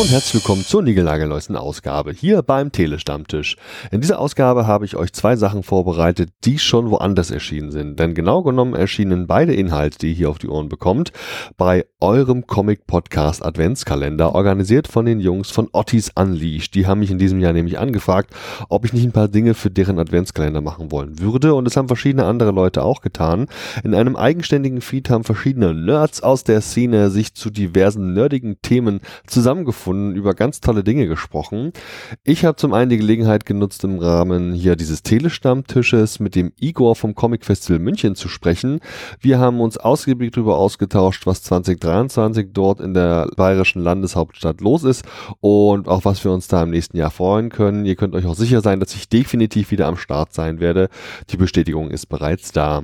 Und herzlich willkommen zur niegelnagelneuesten Ausgabe hier beim Telestammtisch. In dieser Ausgabe habe ich euch zwei Sachen vorbereitet, die schon woanders erschienen sind. Denn genau genommen erschienen beide Inhalte, die ihr hier auf die Ohren bekommt, bei eurem Comic-Podcast Adventskalender, organisiert von den Jungs von Ottis Unleashed. Die haben mich in diesem Jahr nämlich angefragt, ob ich nicht ein paar Dinge für deren Adventskalender machen wollen würde. Und es haben verschiedene andere Leute auch getan. In einem eigenständigen Feed haben verschiedene Nerds aus der Szene sich zu diversen nerdigen Themen zusammengefunden, über ganz tolle Dinge gesprochen. Ich habe zum einen die Gelegenheit genutzt, im Rahmen hier dieses Telestammtisches mit dem Igor vom Comic Festival München zu sprechen. Wir haben uns ausgiebig darüber ausgetauscht, was 2023 dort in der bayerischen Landeshauptstadt los ist und auch was wir uns da im nächsten Jahr freuen können. Ihr könnt euch auch sicher sein, dass ich definitiv wieder am Start sein werde. Die Bestätigung ist bereits da.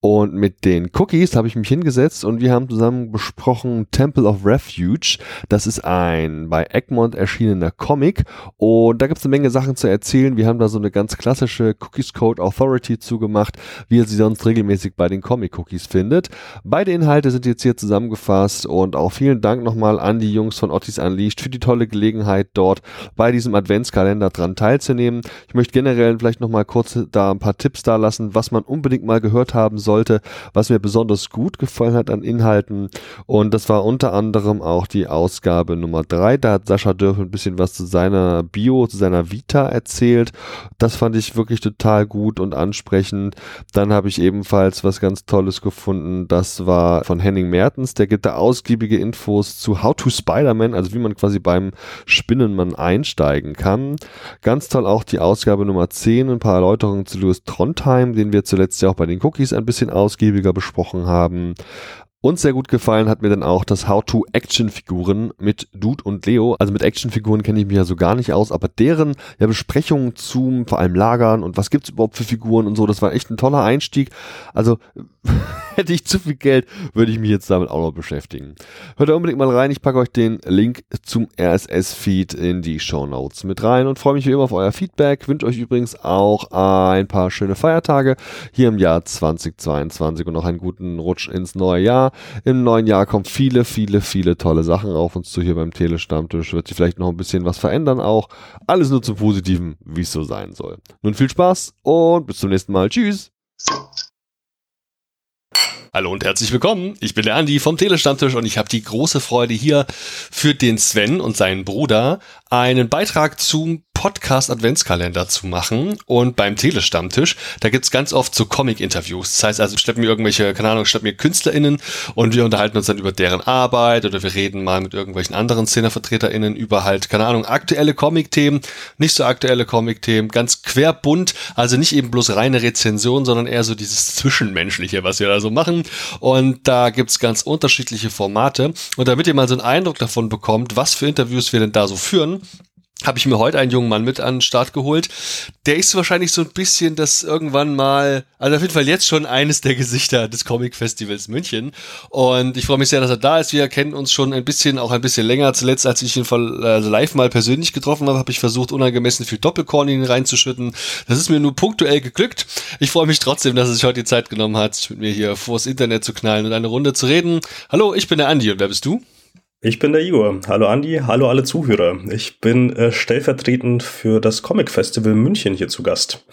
Und mit den Cookies habe ich mich hingesetzt und wir haben zusammen besprochen Temple of Refuge. Das ist ein bei Egmont erschienener Comic und da gibt es eine Menge Sachen zu erzählen. Wir haben da so eine ganz klassische Cookies Code Authority zugemacht, wie ihr sie sonst regelmäßig bei den Comic Cookies findet. Beide Inhalte sind jetzt hier zusammengefasst und auch vielen Dank nochmal an die Jungs von Ottis Unleashed für die tolle Gelegenheit dort bei diesem Adventskalender dran teilzunehmen. Ich möchte generell vielleicht nochmal kurz da ein paar Tipps da lassen, was man unbedingt mal gehört haben soll sollte, was mir besonders gut gefallen hat an Inhalten. Und das war unter anderem auch die Ausgabe Nummer drei. Da hat Sascha Dörf ein bisschen was zu seiner Bio, zu seiner Vita erzählt. Das fand ich wirklich total gut und ansprechend. Dann habe ich ebenfalls was ganz Tolles gefunden. Das war von Henning Mertens. Der gibt da ausgiebige Infos zu How to Spider-Man, also wie man quasi beim Spinnenmann einsteigen kann. Ganz toll auch die Ausgabe Nummer 10, ein paar Erläuterungen zu Louis Trondheim, den wir zuletzt ja auch bei den Cookies ein bisschen ausgiebiger besprochen haben. Und sehr gut gefallen hat mir dann auch das How-to-Action-Figuren mit Dude und Leo. Also mit Actionfiguren kenne ich mich ja so gar nicht aus, aber deren ja, Besprechungen zum vor allem Lagern und was gibt's überhaupt für Figuren und so, das war echt ein toller Einstieg. Also hätte ich zu viel Geld, würde ich mich jetzt damit auch noch beschäftigen. Hört da unbedingt mal rein, ich packe euch den Link zum RSS-Feed in die Show Notes mit rein und freue mich wie immer auf euer Feedback. Wünsche euch übrigens auch ein paar schöne Feiertage hier im Jahr 2022 und noch einen guten Rutsch ins neue Jahr. Im neuen Jahr kommen viele, viele, viele tolle Sachen auf uns zu hier beim Telestammtisch. Wird sich vielleicht noch ein bisschen was verändern auch. Alles nur zum Positiven, wie es so sein soll. Nun viel Spaß und bis zum nächsten Mal. Tschüss. Hallo und herzlich willkommen. Ich bin der Andi vom Telestammtisch und ich habe die große Freude hier für den Sven und seinen Bruder einen Beitrag zum Podcast Adventskalender zu machen und beim Telestammtisch, da gibt's ganz oft so Comic-Interviews. Das heißt also, schleppen mir irgendwelche, keine Ahnung, schleppen mir KünstlerInnen und wir unterhalten uns dann über deren Arbeit oder wir reden mal mit irgendwelchen anderen SzenevertreterInnen über halt, keine Ahnung, aktuelle Comic-Themen, nicht so aktuelle Comic-Themen, ganz querbunt, also nicht eben bloß reine Rezension, sondern eher so dieses Zwischenmenschliche, was wir da so machen. Und da gibt's ganz unterschiedliche Formate. Und damit ihr mal so einen Eindruck davon bekommt, was für Interviews wir denn da so führen, habe ich mir heute einen jungen Mann mit an den Start geholt. Der ist wahrscheinlich so ein bisschen das irgendwann mal, also auf jeden Fall jetzt schon eines der Gesichter des Comic Festivals München. Und ich freue mich sehr, dass er da ist. Wir kennen uns schon ein bisschen, auch ein bisschen länger. Zuletzt, als ich ihn also live mal persönlich getroffen habe, habe ich versucht, unangemessen viel Doppelkorn in ihn reinzuschütten. Das ist mir nur punktuell geglückt. Ich freue mich trotzdem, dass er sich heute die Zeit genommen hat, mit mir hier vors Internet zu knallen und eine Runde zu reden. Hallo, ich bin der Andi und wer bist du? Ich bin der Igor. Hallo Andi, hallo alle Zuhörer. Ich bin äh, stellvertretend für das Comic Festival München hier zu Gast.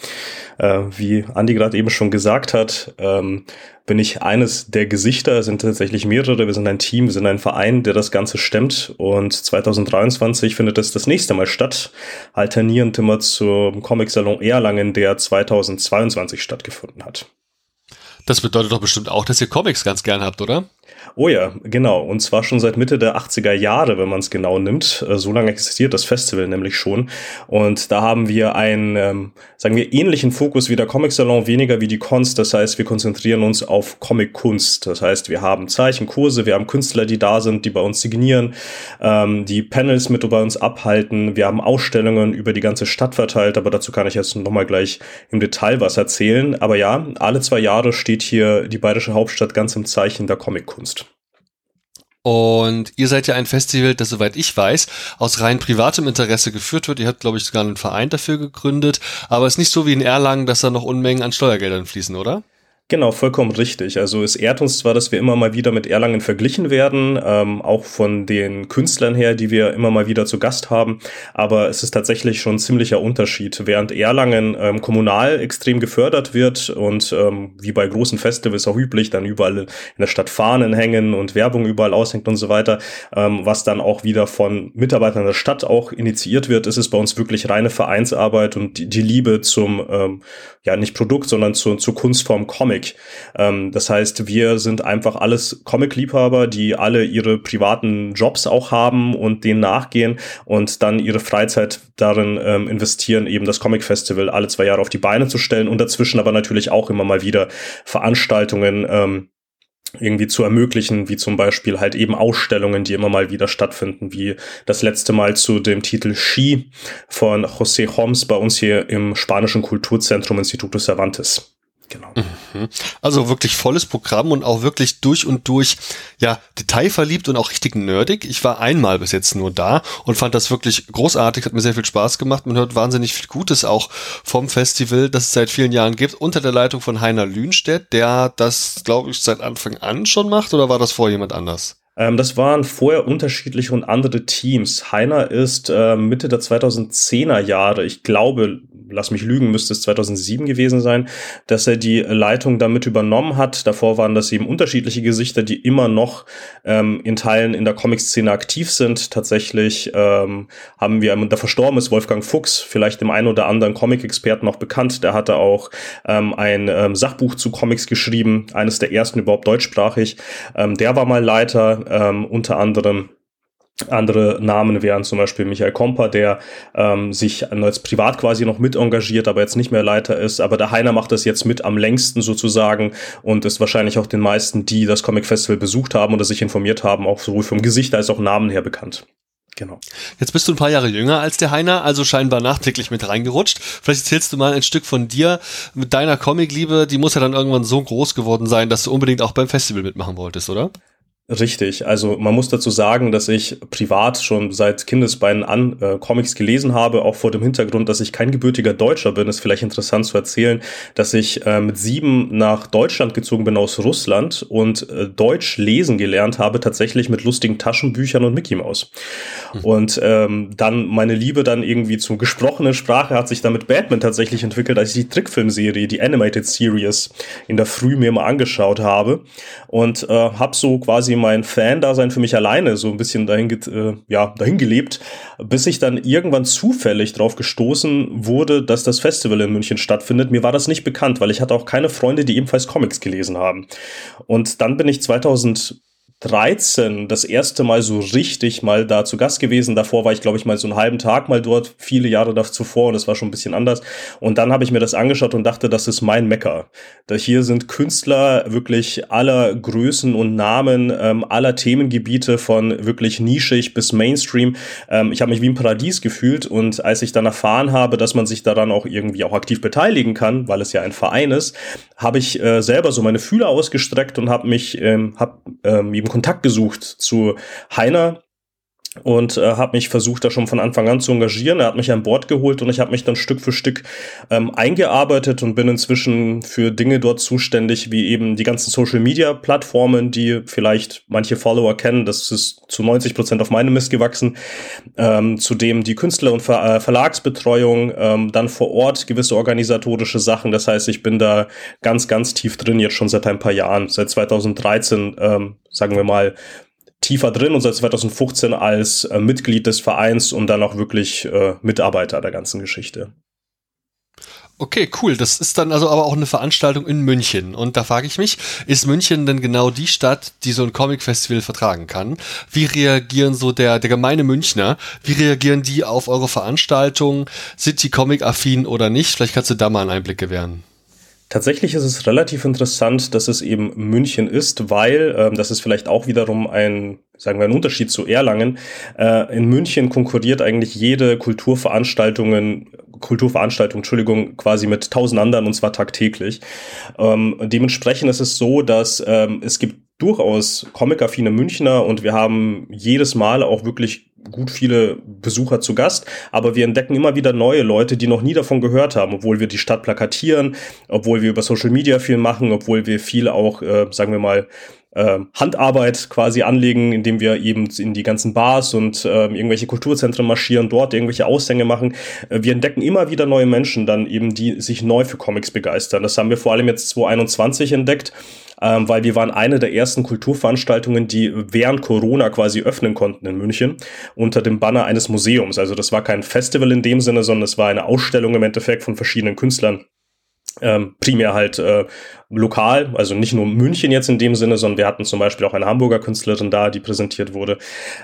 Äh, wie Andi gerade eben schon gesagt hat, ähm, bin ich eines der Gesichter, es sind tatsächlich mehrere, wir sind ein Team, wir sind ein Verein, der das Ganze stemmt und 2023 findet es das nächste Mal statt, alternierend immer zum Comic Salon Erlangen, der 2022 stattgefunden hat. Das bedeutet doch bestimmt auch, dass ihr Comics ganz gern habt, oder? Oh ja, genau. Und zwar schon seit Mitte der 80er Jahre, wenn man es genau nimmt. Äh, so lange existiert das Festival nämlich schon. Und da haben wir einen, ähm, sagen wir, ähnlichen Fokus wie der Comic Salon, weniger wie die Cons. Das heißt, wir konzentrieren uns auf Comic-Kunst. Das heißt, wir haben Zeichenkurse, wir haben Künstler, die da sind, die bei uns signieren, ähm, die Panels mit bei uns abhalten. Wir haben Ausstellungen über die ganze Stadt verteilt, aber dazu kann ich jetzt nochmal gleich im Detail was erzählen. Aber ja, alle zwei Jahre steht hier die bayerische Hauptstadt ganz im Zeichen der Comic-Kunst. Und ihr seid ja ein Festival, das, soweit ich weiß, aus rein privatem Interesse geführt wird. Ihr habt, glaube ich, sogar einen Verein dafür gegründet. Aber es ist nicht so wie in Erlangen, dass da noch Unmengen an Steuergeldern fließen, oder? Genau, vollkommen richtig. Also es ehrt uns zwar, dass wir immer mal wieder mit Erlangen verglichen werden, ähm, auch von den Künstlern her, die wir immer mal wieder zu Gast haben, aber es ist tatsächlich schon ein ziemlicher Unterschied. Während Erlangen ähm, kommunal extrem gefördert wird und ähm, wie bei großen Festivals auch üblich, dann überall in der Stadt Fahnen hängen und Werbung überall aushängt und so weiter, ähm, was dann auch wieder von Mitarbeitern der Stadt auch initiiert wird, ist es bei uns wirklich reine Vereinsarbeit und die, die Liebe zum, ähm, ja nicht Produkt, sondern zu, zur Kunstform Comic Comic. Ähm, das heißt, wir sind einfach alles Comic-Liebhaber, die alle ihre privaten Jobs auch haben und denen nachgehen und dann ihre Freizeit darin ähm, investieren, eben das Comic-Festival alle zwei Jahre auf die Beine zu stellen und dazwischen aber natürlich auch immer mal wieder Veranstaltungen ähm, irgendwie zu ermöglichen, wie zum Beispiel halt eben Ausstellungen, die immer mal wieder stattfinden, wie das letzte Mal zu dem Titel Ski von José Homs bei uns hier im spanischen Kulturzentrum Instituto Cervantes. Genau. Mhm. Also wirklich volles Programm und auch wirklich durch und durch, ja, detailverliebt und auch richtig nerdig. Ich war einmal bis jetzt nur da und fand das wirklich großartig, hat mir sehr viel Spaß gemacht. Man hört wahnsinnig viel Gutes auch vom Festival, das es seit vielen Jahren gibt, unter der Leitung von Heiner Lühnstedt, der das, glaube ich, seit Anfang an schon macht oder war das vorher jemand anders? Ähm, das waren vorher unterschiedliche und andere Teams. Heiner ist äh, Mitte der 2010er Jahre, ich glaube, lass mich lügen, müsste es 2007 gewesen sein, dass er die Leitung damit übernommen hat. Davor waren das eben unterschiedliche Gesichter, die immer noch ähm, in Teilen in der Comic-Szene aktiv sind. Tatsächlich ähm, haben wir, der verstorben ist, Wolfgang Fuchs, vielleicht dem einen oder anderen Comic-Experten noch bekannt. Der hatte auch ähm, ein ähm, Sachbuch zu Comics geschrieben, eines der ersten überhaupt deutschsprachig. Ähm, der war mal Leiter, ähm, unter anderem andere Namen wären zum Beispiel Michael Komper, der ähm, sich als privat quasi noch mit engagiert, aber jetzt nicht mehr Leiter ist. Aber der Heiner macht das jetzt mit am längsten sozusagen und ist wahrscheinlich auch den meisten, die das Comic Festival besucht haben oder sich informiert haben, auch sowohl vom Gesicht als auch Namen her bekannt. Genau. Jetzt bist du ein paar Jahre jünger als der Heiner, also scheinbar nachträglich mit reingerutscht. Vielleicht erzählst du mal ein Stück von dir mit deiner Comicliebe. Die muss ja dann irgendwann so groß geworden sein, dass du unbedingt auch beim Festival mitmachen wolltest, oder? Richtig, also man muss dazu sagen, dass ich privat schon seit Kindesbeinen an äh, Comics gelesen habe, auch vor dem Hintergrund, dass ich kein gebürtiger Deutscher bin, ist vielleicht interessant zu erzählen, dass ich äh, mit sieben nach Deutschland gezogen bin aus Russland und äh, Deutsch lesen gelernt habe, tatsächlich mit lustigen Taschenbüchern und Mickey Mouse. Mhm. Und ähm, dann meine Liebe dann irgendwie zur gesprochenen Sprache hat sich dann mit Batman tatsächlich entwickelt, als ich die Trickfilmserie, die Animated Series in der Früh mir mal angeschaut habe und äh, habe so quasi mein Fan-Dasein für mich alleine so ein bisschen dahin, äh, ja, dahin gelebt, bis ich dann irgendwann zufällig drauf gestoßen wurde, dass das Festival in München stattfindet. Mir war das nicht bekannt, weil ich hatte auch keine Freunde, die ebenfalls Comics gelesen haben. Und dann bin ich 2000 13 das erste Mal so richtig mal da zu Gast gewesen. Davor war ich, glaube ich, mal so einen halben Tag mal dort, viele Jahre zuvor und es war schon ein bisschen anders. Und dann habe ich mir das angeschaut und dachte, das ist mein Mecker. Hier sind Künstler wirklich aller Größen und Namen, ähm, aller Themengebiete von wirklich nischig bis Mainstream. Ähm, ich habe mich wie im Paradies gefühlt und als ich dann erfahren habe, dass man sich daran auch irgendwie auch aktiv beteiligen kann, weil es ja ein Verein ist, habe ich äh, selber so meine Fühler ausgestreckt und habe mich, ähm, hab, ähm, eben Kontakt gesucht zu Heiner, und äh, habe mich versucht, da schon von Anfang an zu engagieren. Er hat mich an Bord geholt und ich habe mich dann Stück für Stück ähm, eingearbeitet und bin inzwischen für Dinge dort zuständig, wie eben die ganzen Social-Media-Plattformen, die vielleicht manche Follower kennen. Das ist zu 90 Prozent auf meine Mist gewachsen. Ähm, zudem die Künstler- und Ver äh, Verlagsbetreuung, ähm, dann vor Ort gewisse organisatorische Sachen. Das heißt, ich bin da ganz, ganz tief drin, jetzt schon seit ein paar Jahren. Seit 2013, ähm, sagen wir mal, tiefer drin und seit 2015 als äh, Mitglied des Vereins und dann auch wirklich äh, Mitarbeiter der ganzen Geschichte. Okay, cool. Das ist dann also aber auch eine Veranstaltung in München. Und da frage ich mich, ist München denn genau die Stadt, die so ein Comic-Festival vertragen kann? Wie reagieren so der, der gemeine Münchner? Wie reagieren die auf eure Veranstaltung? Sind die Comic-affin oder nicht? Vielleicht kannst du da mal einen Einblick gewähren. Tatsächlich ist es relativ interessant, dass es eben München ist, weil, ähm, das ist vielleicht auch wiederum ein, sagen wir, ein Unterschied zu Erlangen. Äh, in München konkurriert eigentlich jede Kulturveranstaltungen, Kulturveranstaltung, Entschuldigung, quasi mit tausend anderen und zwar tagtäglich. Ähm, dementsprechend ist es so, dass ähm, es gibt durchaus comic-affine Münchner und wir haben jedes Mal auch wirklich gut viele Besucher zu Gast, aber wir entdecken immer wieder neue Leute, die noch nie davon gehört haben, obwohl wir die Stadt plakatieren, obwohl wir über Social Media viel machen, obwohl wir viel auch, äh, sagen wir mal, äh, Handarbeit quasi anlegen, indem wir eben in die ganzen Bars und äh, irgendwelche Kulturzentren marschieren, dort irgendwelche Aushänge machen. Äh, wir entdecken immer wieder neue Menschen dann eben, die sich neu für Comics begeistern. Das haben wir vor allem jetzt 2021 entdeckt. Ähm, weil wir waren eine der ersten Kulturveranstaltungen, die während Corona quasi öffnen konnten in München unter dem Banner eines Museums. Also das war kein Festival in dem Sinne, sondern es war eine Ausstellung im Endeffekt von verschiedenen Künstlern ähm, primär halt äh, lokal, also nicht nur München jetzt in dem Sinne, sondern wir hatten zum Beispiel auch eine Hamburger Künstlerin da, die präsentiert wurde.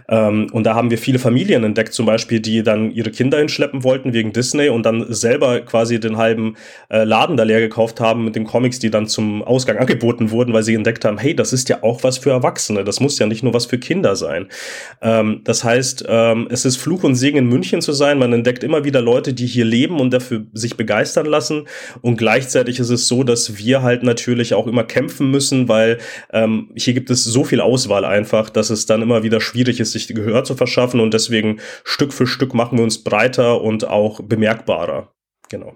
Ähm, und da haben wir viele Familien entdeckt, zum Beispiel, die dann ihre Kinder hinschleppen wollten wegen Disney und dann selber quasi den halben äh, Laden da leer gekauft haben mit den Comics, die dann zum Ausgang angeboten wurden, weil sie entdeckt haben, hey, das ist ja auch was für Erwachsene, das muss ja nicht nur was für Kinder sein. Ähm, das heißt, ähm, es ist Fluch und Segen in München zu sein, man entdeckt immer wieder Leute, die hier leben und dafür sich begeistern lassen und gleichzeitig ist es so, dass wir halt natürlich auch immer kämpfen müssen, weil ähm, hier gibt es so viel Auswahl einfach, dass es dann immer wieder schwierig ist, sich Gehör zu verschaffen und deswegen Stück für Stück machen wir uns breiter und auch bemerkbarer. Genau.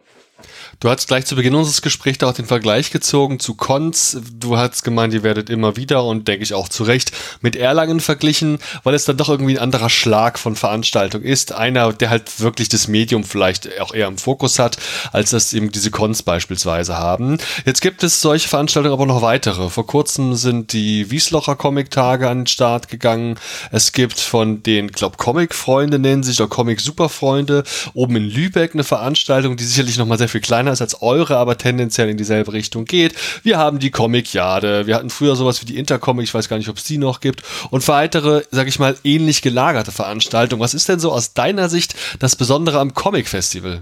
Du hast gleich zu Beginn unseres Gesprächs auch den Vergleich gezogen zu Cons. Du hast gemeint, ihr werdet immer wieder und denke ich auch zu Recht mit Erlangen verglichen, weil es dann doch irgendwie ein anderer Schlag von Veranstaltung ist. Einer, der halt wirklich das Medium vielleicht auch eher im Fokus hat, als das eben diese Cons beispielsweise haben. Jetzt gibt es solche Veranstaltungen aber noch weitere. Vor kurzem sind die Wieslocher Comic-Tage an den Start gegangen. Es gibt von den, glaub, Comic-Freunde nennen sich oder Comic-Superfreunde oben in Lübeck eine Veranstaltung, die sicherlich nochmal sehr viel kleiner ist als eure, aber tendenziell in dieselbe Richtung geht. Wir haben die Comic-Jade. Wir hatten früher sowas wie die Intercomic, ich weiß gar nicht, ob es die noch gibt. Und weitere, sag ich mal, ähnlich gelagerte Veranstaltungen. Was ist denn so aus deiner Sicht das Besondere am Comic-Festival?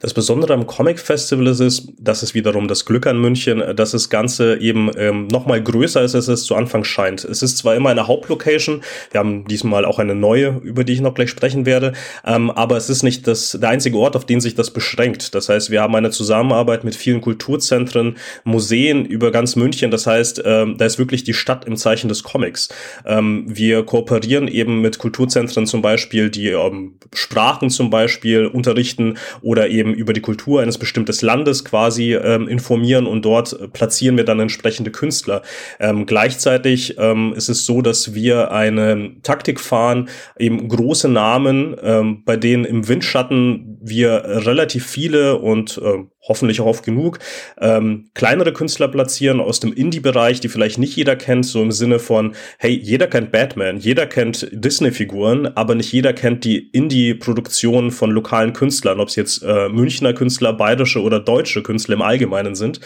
Das Besondere am Comic Festival ist es, das ist wiederum das Glück an München, dass das Ganze eben ähm, nochmal größer ist, als es zu Anfang scheint. Es ist zwar immer eine Hauptlocation, wir haben diesmal auch eine neue, über die ich noch gleich sprechen werde, ähm, aber es ist nicht das, der einzige Ort, auf den sich das beschränkt. Das heißt, wir haben eine Zusammenarbeit mit vielen Kulturzentren, Museen über ganz München. Das heißt, ähm, da ist wirklich die Stadt im Zeichen des Comics. Ähm, wir kooperieren eben mit Kulturzentren zum Beispiel, die ähm, Sprachen zum Beispiel unterrichten oder eben eben über die Kultur eines bestimmten Landes quasi ähm, informieren und dort platzieren wir dann entsprechende Künstler. Ähm, gleichzeitig ähm, ist es so, dass wir eine Taktik fahren, eben große Namen, ähm, bei denen im Windschatten wir relativ viele und äh, hoffentlich auch oft genug, ähm, kleinere Künstler platzieren aus dem Indie-Bereich, die vielleicht nicht jeder kennt, so im Sinne von, hey, jeder kennt Batman, jeder kennt Disney-Figuren, aber nicht jeder kennt die Indie-Produktionen von lokalen Künstlern, ob es jetzt äh, Münchner Künstler, bayerische oder deutsche Künstler im Allgemeinen sind.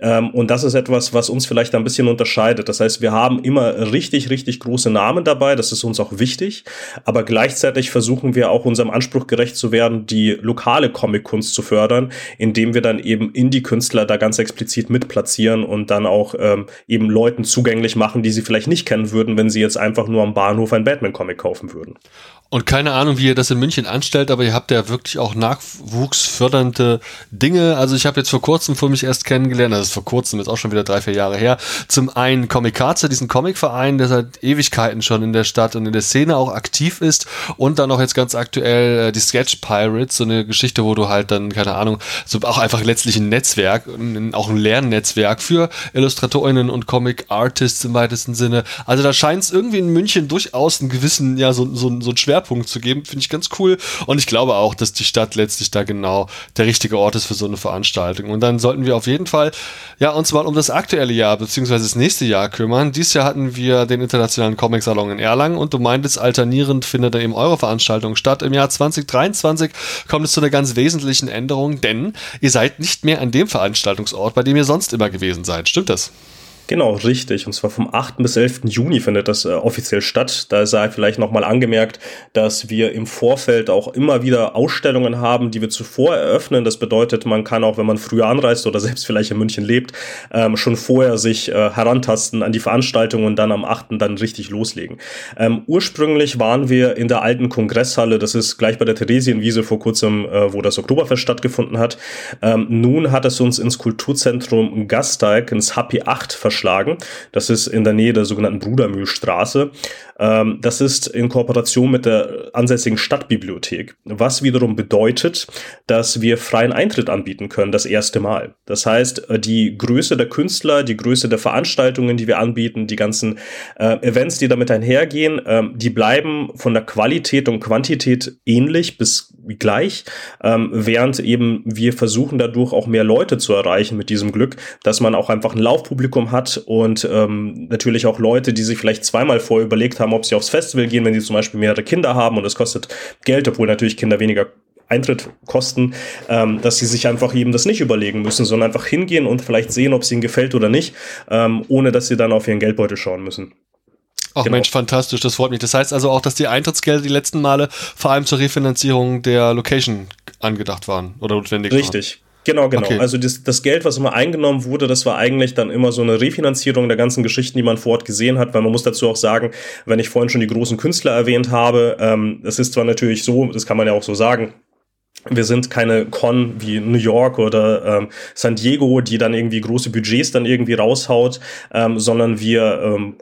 Ähm, und das ist etwas, was uns vielleicht ein bisschen unterscheidet. Das heißt, wir haben immer richtig, richtig große Namen dabei, das ist uns auch wichtig, aber gleichzeitig versuchen wir auch unserem Anspruch gerecht zu werden, die lokale Comic-Kunst zu fördern, indem wir wir dann eben Indie-Künstler da ganz explizit mit platzieren und dann auch ähm, eben Leuten zugänglich machen, die sie vielleicht nicht kennen würden, wenn sie jetzt einfach nur am Bahnhof ein Batman-Comic kaufen würden. Und keine Ahnung, wie ihr das in München anstellt, aber ihr habt ja wirklich auch nachwuchsfördernde Dinge. Also ich habe jetzt vor kurzem für mich erst kennengelernt, also vor kurzem, ist auch schon wieder drei, vier Jahre her, zum einen Comikaze, diesen Comicverein, der seit Ewigkeiten schon in der Stadt und in der Szene auch aktiv ist und dann auch jetzt ganz aktuell äh, die Sketch Pirates, so eine Geschichte, wo du halt dann, keine Ahnung, so auch einfach letztlich ein Netzwerk, auch ein Lernnetzwerk für Illustratorinnen und Comic Artists im weitesten Sinne. Also da scheint es irgendwie in München durchaus einen gewissen, ja, so, so, so ein Schwer Schwerpunkt zu geben, finde ich ganz cool. Und ich glaube auch, dass die Stadt letztlich da genau der richtige Ort ist für so eine Veranstaltung. Und dann sollten wir auf jeden Fall, ja, uns mal um das aktuelle Jahr beziehungsweise das nächste Jahr kümmern. Dieses Jahr hatten wir den Internationalen Comic-Salon in Erlangen und du meintest, alternierend findet da eben eure Veranstaltung statt. Im Jahr 2023 kommt es zu einer ganz wesentlichen Änderung, denn ihr seid nicht mehr an dem Veranstaltungsort, bei dem ihr sonst immer gewesen seid. Stimmt das? Genau, richtig. Und zwar vom 8. bis 11. Juni findet das äh, offiziell statt. Da sei vielleicht nochmal angemerkt, dass wir im Vorfeld auch immer wieder Ausstellungen haben, die wir zuvor eröffnen. Das bedeutet, man kann auch, wenn man früher anreist oder selbst vielleicht in München lebt, ähm, schon vorher sich äh, herantasten an die Veranstaltung und dann am 8. dann richtig loslegen. Ähm, ursprünglich waren wir in der alten Kongresshalle, das ist gleich bei der Theresienwiese vor kurzem, äh, wo das Oktoberfest stattgefunden hat. Ähm, nun hat es uns ins Kulturzentrum Gasteig, ins Happy 8 verschoben aufgeschlagen. Das ist in der Nähe der sogenannten Brudermühlstraße. Ähm, das ist in Kooperation mit der ansässigen Stadtbibliothek, was wiederum bedeutet, dass wir freien Eintritt anbieten können, das erste Mal. Das heißt, äh, die Größe der Künstler, die Größe der Veranstaltungen, die wir anbieten, die ganzen äh, Events, die damit einhergehen, äh, die bleiben von der Qualität und Quantität ähnlich bis gleich, ähm, während eben wir versuchen dadurch auch mehr Leute zu erreichen mit diesem Glück, dass man auch einfach ein Laufpublikum hat und ähm, natürlich auch Leute, die sich vielleicht zweimal vorher überlegt haben, ob sie aufs Festival gehen, wenn sie zum Beispiel mehrere Kinder haben und es kostet Geld, obwohl natürlich Kinder weniger Eintritt kosten, ähm, dass sie sich einfach eben das nicht überlegen müssen, sondern einfach hingehen und vielleicht sehen, ob es ihnen gefällt oder nicht, ähm, ohne dass sie dann auf ihren Geldbeutel schauen müssen. Ach genau. Mensch, fantastisch, das freut mich. Das heißt also auch, dass die Eintrittsgelder die letzten Male vor allem zur Refinanzierung der Location angedacht waren oder notwendig Richtig. waren. Richtig. Genau, genau. Okay. Also das, das Geld, was immer eingenommen wurde, das war eigentlich dann immer so eine Refinanzierung der ganzen Geschichten, die man vor Ort gesehen hat, weil man muss dazu auch sagen, wenn ich vorhin schon die großen Künstler erwähnt habe, ähm, das ist zwar natürlich so, das kann man ja auch so sagen, wir sind keine Con wie New York oder ähm, San Diego, die dann irgendwie große Budgets dann irgendwie raushaut, ähm, sondern wir ähm,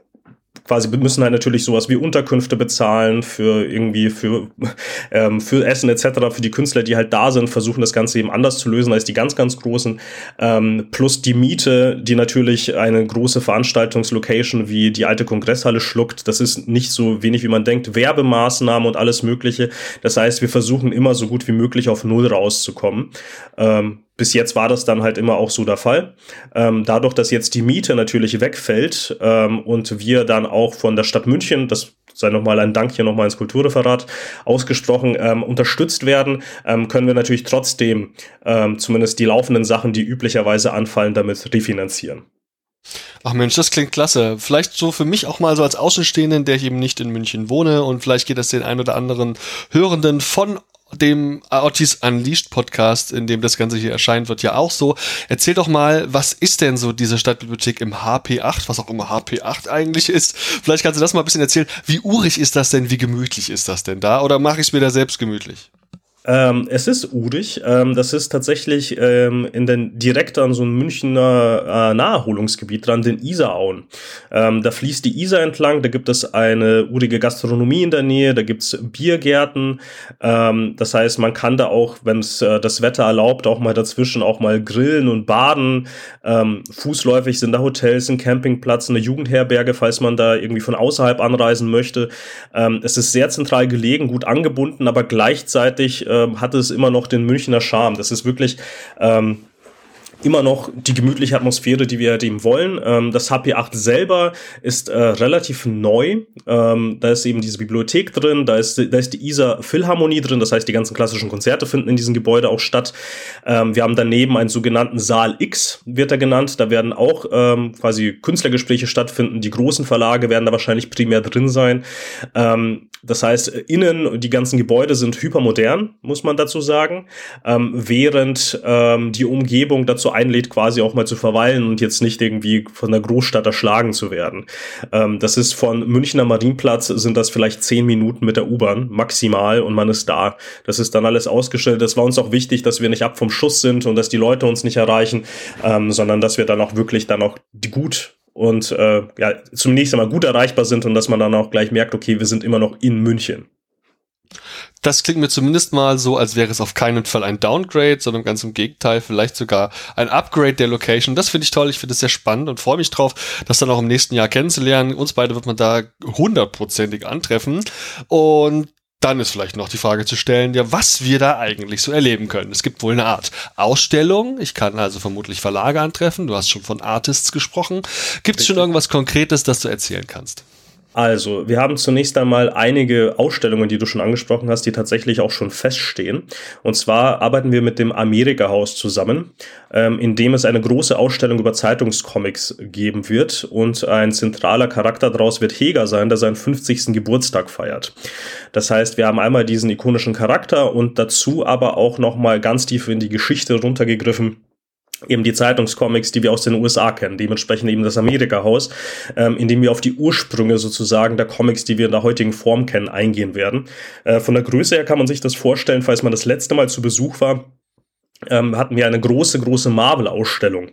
quasi müssen halt natürlich sowas wie Unterkünfte bezahlen für irgendwie für ähm, für Essen etc. für die Künstler, die halt da sind, versuchen das Ganze eben anders zu lösen als die ganz ganz großen ähm, plus die Miete, die natürlich eine große Veranstaltungslocation wie die alte Kongresshalle schluckt. Das ist nicht so wenig wie man denkt. Werbemaßnahmen und alles Mögliche. Das heißt, wir versuchen immer so gut wie möglich auf Null rauszukommen. Ähm, bis jetzt war das dann halt immer auch so der Fall. Ähm, dadurch, dass jetzt die Miete natürlich wegfällt ähm, und wir dann auch von der Stadt München, das sei nochmal ein Dank hier nochmal ins Kulturreferat ausgesprochen, ähm, unterstützt werden, ähm, können wir natürlich trotzdem ähm, zumindest die laufenden Sachen, die üblicherweise anfallen, damit refinanzieren. Ach Mensch, das klingt klasse. Vielleicht so für mich auch mal so als Außenstehenden, der ich eben nicht in München wohne und vielleicht geht das den ein oder anderen Hörenden von dem Autis Unleashed Podcast, in dem das Ganze hier erscheint, wird ja auch so. Erzähl doch mal, was ist denn so diese Stadtbibliothek im HP8, was auch immer HP8 eigentlich ist. Vielleicht kannst du das mal ein bisschen erzählen. Wie urig ist das denn? Wie gemütlich ist das denn da? Oder mache ich es mir da selbst gemütlich? Ähm, es ist urig. Ähm, das ist tatsächlich ähm, in den, direkt an so einem Münchner äh, Naherholungsgebiet dran, den Isarauen. Ähm, da fließt die Isar entlang, da gibt es eine urige Gastronomie in der Nähe, da gibt's Biergärten. Ähm, das heißt, man kann da auch, wenn es äh, das Wetter erlaubt, auch mal dazwischen auch mal grillen und baden. Ähm, fußläufig sind da Hotels, ein Campingplatz, eine Jugendherberge, falls man da irgendwie von außerhalb anreisen möchte. es ist sehr zentral gelegen, gut angebunden, aber gleichzeitig äh, ähm, hat es immer noch den Münchner Charme. Das ist wirklich ähm, immer noch die gemütliche Atmosphäre, die wir eben wollen. Ähm, das HP8 selber ist äh, relativ neu. Ähm, da ist eben diese Bibliothek drin, da ist, da ist die ISA Philharmonie drin, das heißt, die ganzen klassischen Konzerte finden in diesem Gebäude auch statt. Ähm, wir haben daneben einen sogenannten Saal X, wird er genannt. Da werden auch ähm, quasi Künstlergespräche stattfinden. Die großen Verlage werden da wahrscheinlich primär drin sein. Ähm, das heißt, innen, die ganzen Gebäude sind hypermodern, muss man dazu sagen, ähm, während die Umgebung dazu einlädt, quasi auch mal zu verweilen und jetzt nicht irgendwie von der Großstadt erschlagen zu werden. Ähm, das ist von Münchner Marienplatz sind das vielleicht zehn Minuten mit der U-Bahn maximal und man ist da. Das ist dann alles ausgestellt. Das war uns auch wichtig, dass wir nicht ab vom Schuss sind und dass die Leute uns nicht erreichen, ähm, sondern dass wir dann auch wirklich dann auch gut und äh, ja, zunächst einmal gut erreichbar sind und dass man dann auch gleich merkt, okay, wir sind immer noch in München. Das klingt mir zumindest mal so, als wäre es auf keinen Fall ein Downgrade, sondern ganz im Gegenteil, vielleicht sogar ein Upgrade der Location. Das finde ich toll, ich finde es sehr spannend und freue mich drauf, das dann auch im nächsten Jahr kennenzulernen. Uns beide wird man da hundertprozentig antreffen. Und dann ist vielleicht noch die Frage zu stellen, ja, was wir da eigentlich so erleben können. Es gibt wohl eine Art Ausstellung. Ich kann also vermutlich Verlage antreffen. Du hast schon von Artists gesprochen. Gibt es schon irgendwas Konkretes, das du erzählen kannst? Also, wir haben zunächst einmal einige Ausstellungen, die du schon angesprochen hast, die tatsächlich auch schon feststehen. Und zwar arbeiten wir mit dem Amerika-Haus zusammen, ähm, in dem es eine große Ausstellung über Zeitungscomics geben wird. Und ein zentraler Charakter daraus wird Heger sein, der seinen 50. Geburtstag feiert. Das heißt, wir haben einmal diesen ikonischen Charakter und dazu aber auch nochmal ganz tief in die Geschichte runtergegriffen eben die Zeitungscomics, die wir aus den USA kennen, dementsprechend eben das Amerika-Haus, ähm, in dem wir auf die Ursprünge sozusagen der Comics, die wir in der heutigen Form kennen, eingehen werden. Äh, von der Größe her kann man sich das vorstellen, falls man das letzte Mal zu Besuch war, ähm, hatten wir eine große, große Marvel-Ausstellung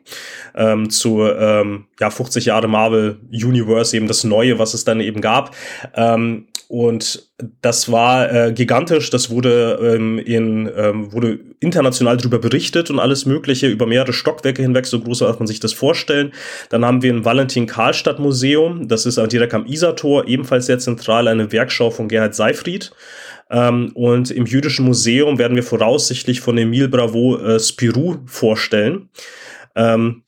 ähm, zu ähm, ja, 50 Jahre Marvel Universe, eben das Neue, was es dann eben gab. Ähm, und das war äh, gigantisch, das wurde ähm, in ähm, wurde international darüber berichtet und alles Mögliche über mehrere Stockwerke hinweg, so groß als man sich das vorstellen. Dann haben wir ein Valentin Karlstadt Museum, das ist direkt am Isartor, ebenfalls sehr zentral, eine Werkschau von Gerhard Seifried. Ähm, und im Jüdischen Museum werden wir voraussichtlich von Emile Bravo äh, Spirou vorstellen. Ähm,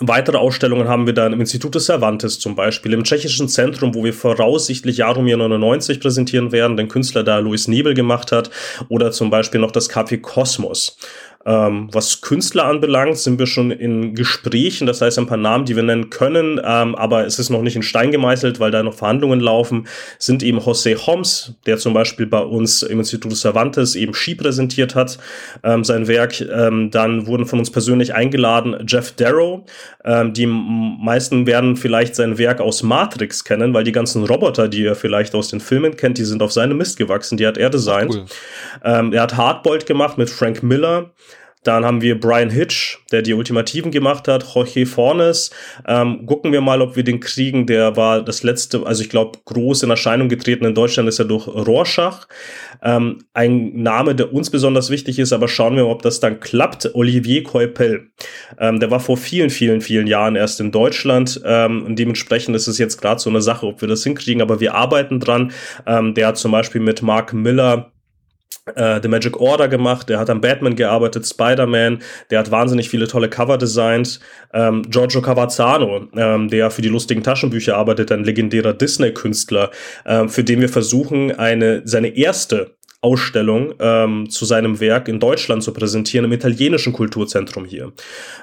Weitere Ausstellungen haben wir dann im Institut des Cervantes zum Beispiel, im Tschechischen Zentrum, wo wir voraussichtlich Jaromir 99 präsentieren werden, den Künstler da Louis Nebel gemacht hat, oder zum Beispiel noch das Café Kosmos. Ähm, was Künstler anbelangt, sind wir schon in Gesprächen, das heißt ein paar Namen, die wir nennen können, ähm, aber es ist noch nicht in Stein gemeißelt, weil da noch Verhandlungen laufen, sind eben José Homs, der zum Beispiel bei uns im Institut Cervantes eben Ski präsentiert hat, ähm, sein Werk. Ähm, dann wurden von uns persönlich eingeladen Jeff Darrow, ähm, die meisten werden vielleicht sein Werk aus Matrix kennen, weil die ganzen Roboter, die ihr vielleicht aus den Filmen kennt, die sind auf seine Mist gewachsen, die hat er designt. Cool. Ähm, er hat Hardboiled gemacht mit Frank Miller. Dann haben wir Brian Hitch, der die Ultimativen gemacht hat, Jorge Fornes. Ähm, gucken wir mal, ob wir den kriegen. Der war das letzte, also ich glaube, groß in Erscheinung getreten in Deutschland ist er durch Rorschach. Ähm, ein Name, der uns besonders wichtig ist, aber schauen wir mal, ob das dann klappt. Olivier Coipel. Ähm, der war vor vielen, vielen, vielen Jahren erst in Deutschland. Ähm, und dementsprechend ist es jetzt gerade so eine Sache, ob wir das hinkriegen, aber wir arbeiten dran. Ähm, der hat zum Beispiel mit Mark Miller äh, The Magic Order gemacht, der hat am Batman gearbeitet, Spider-Man, der hat wahnsinnig viele tolle Cover designt. Ähm, Giorgio Cavazzano, ähm, der für die lustigen Taschenbücher arbeitet, ein legendärer Disney-Künstler, ähm, für den wir versuchen, eine, seine erste Ausstellung ähm, zu seinem Werk in Deutschland zu präsentieren, im italienischen Kulturzentrum hier.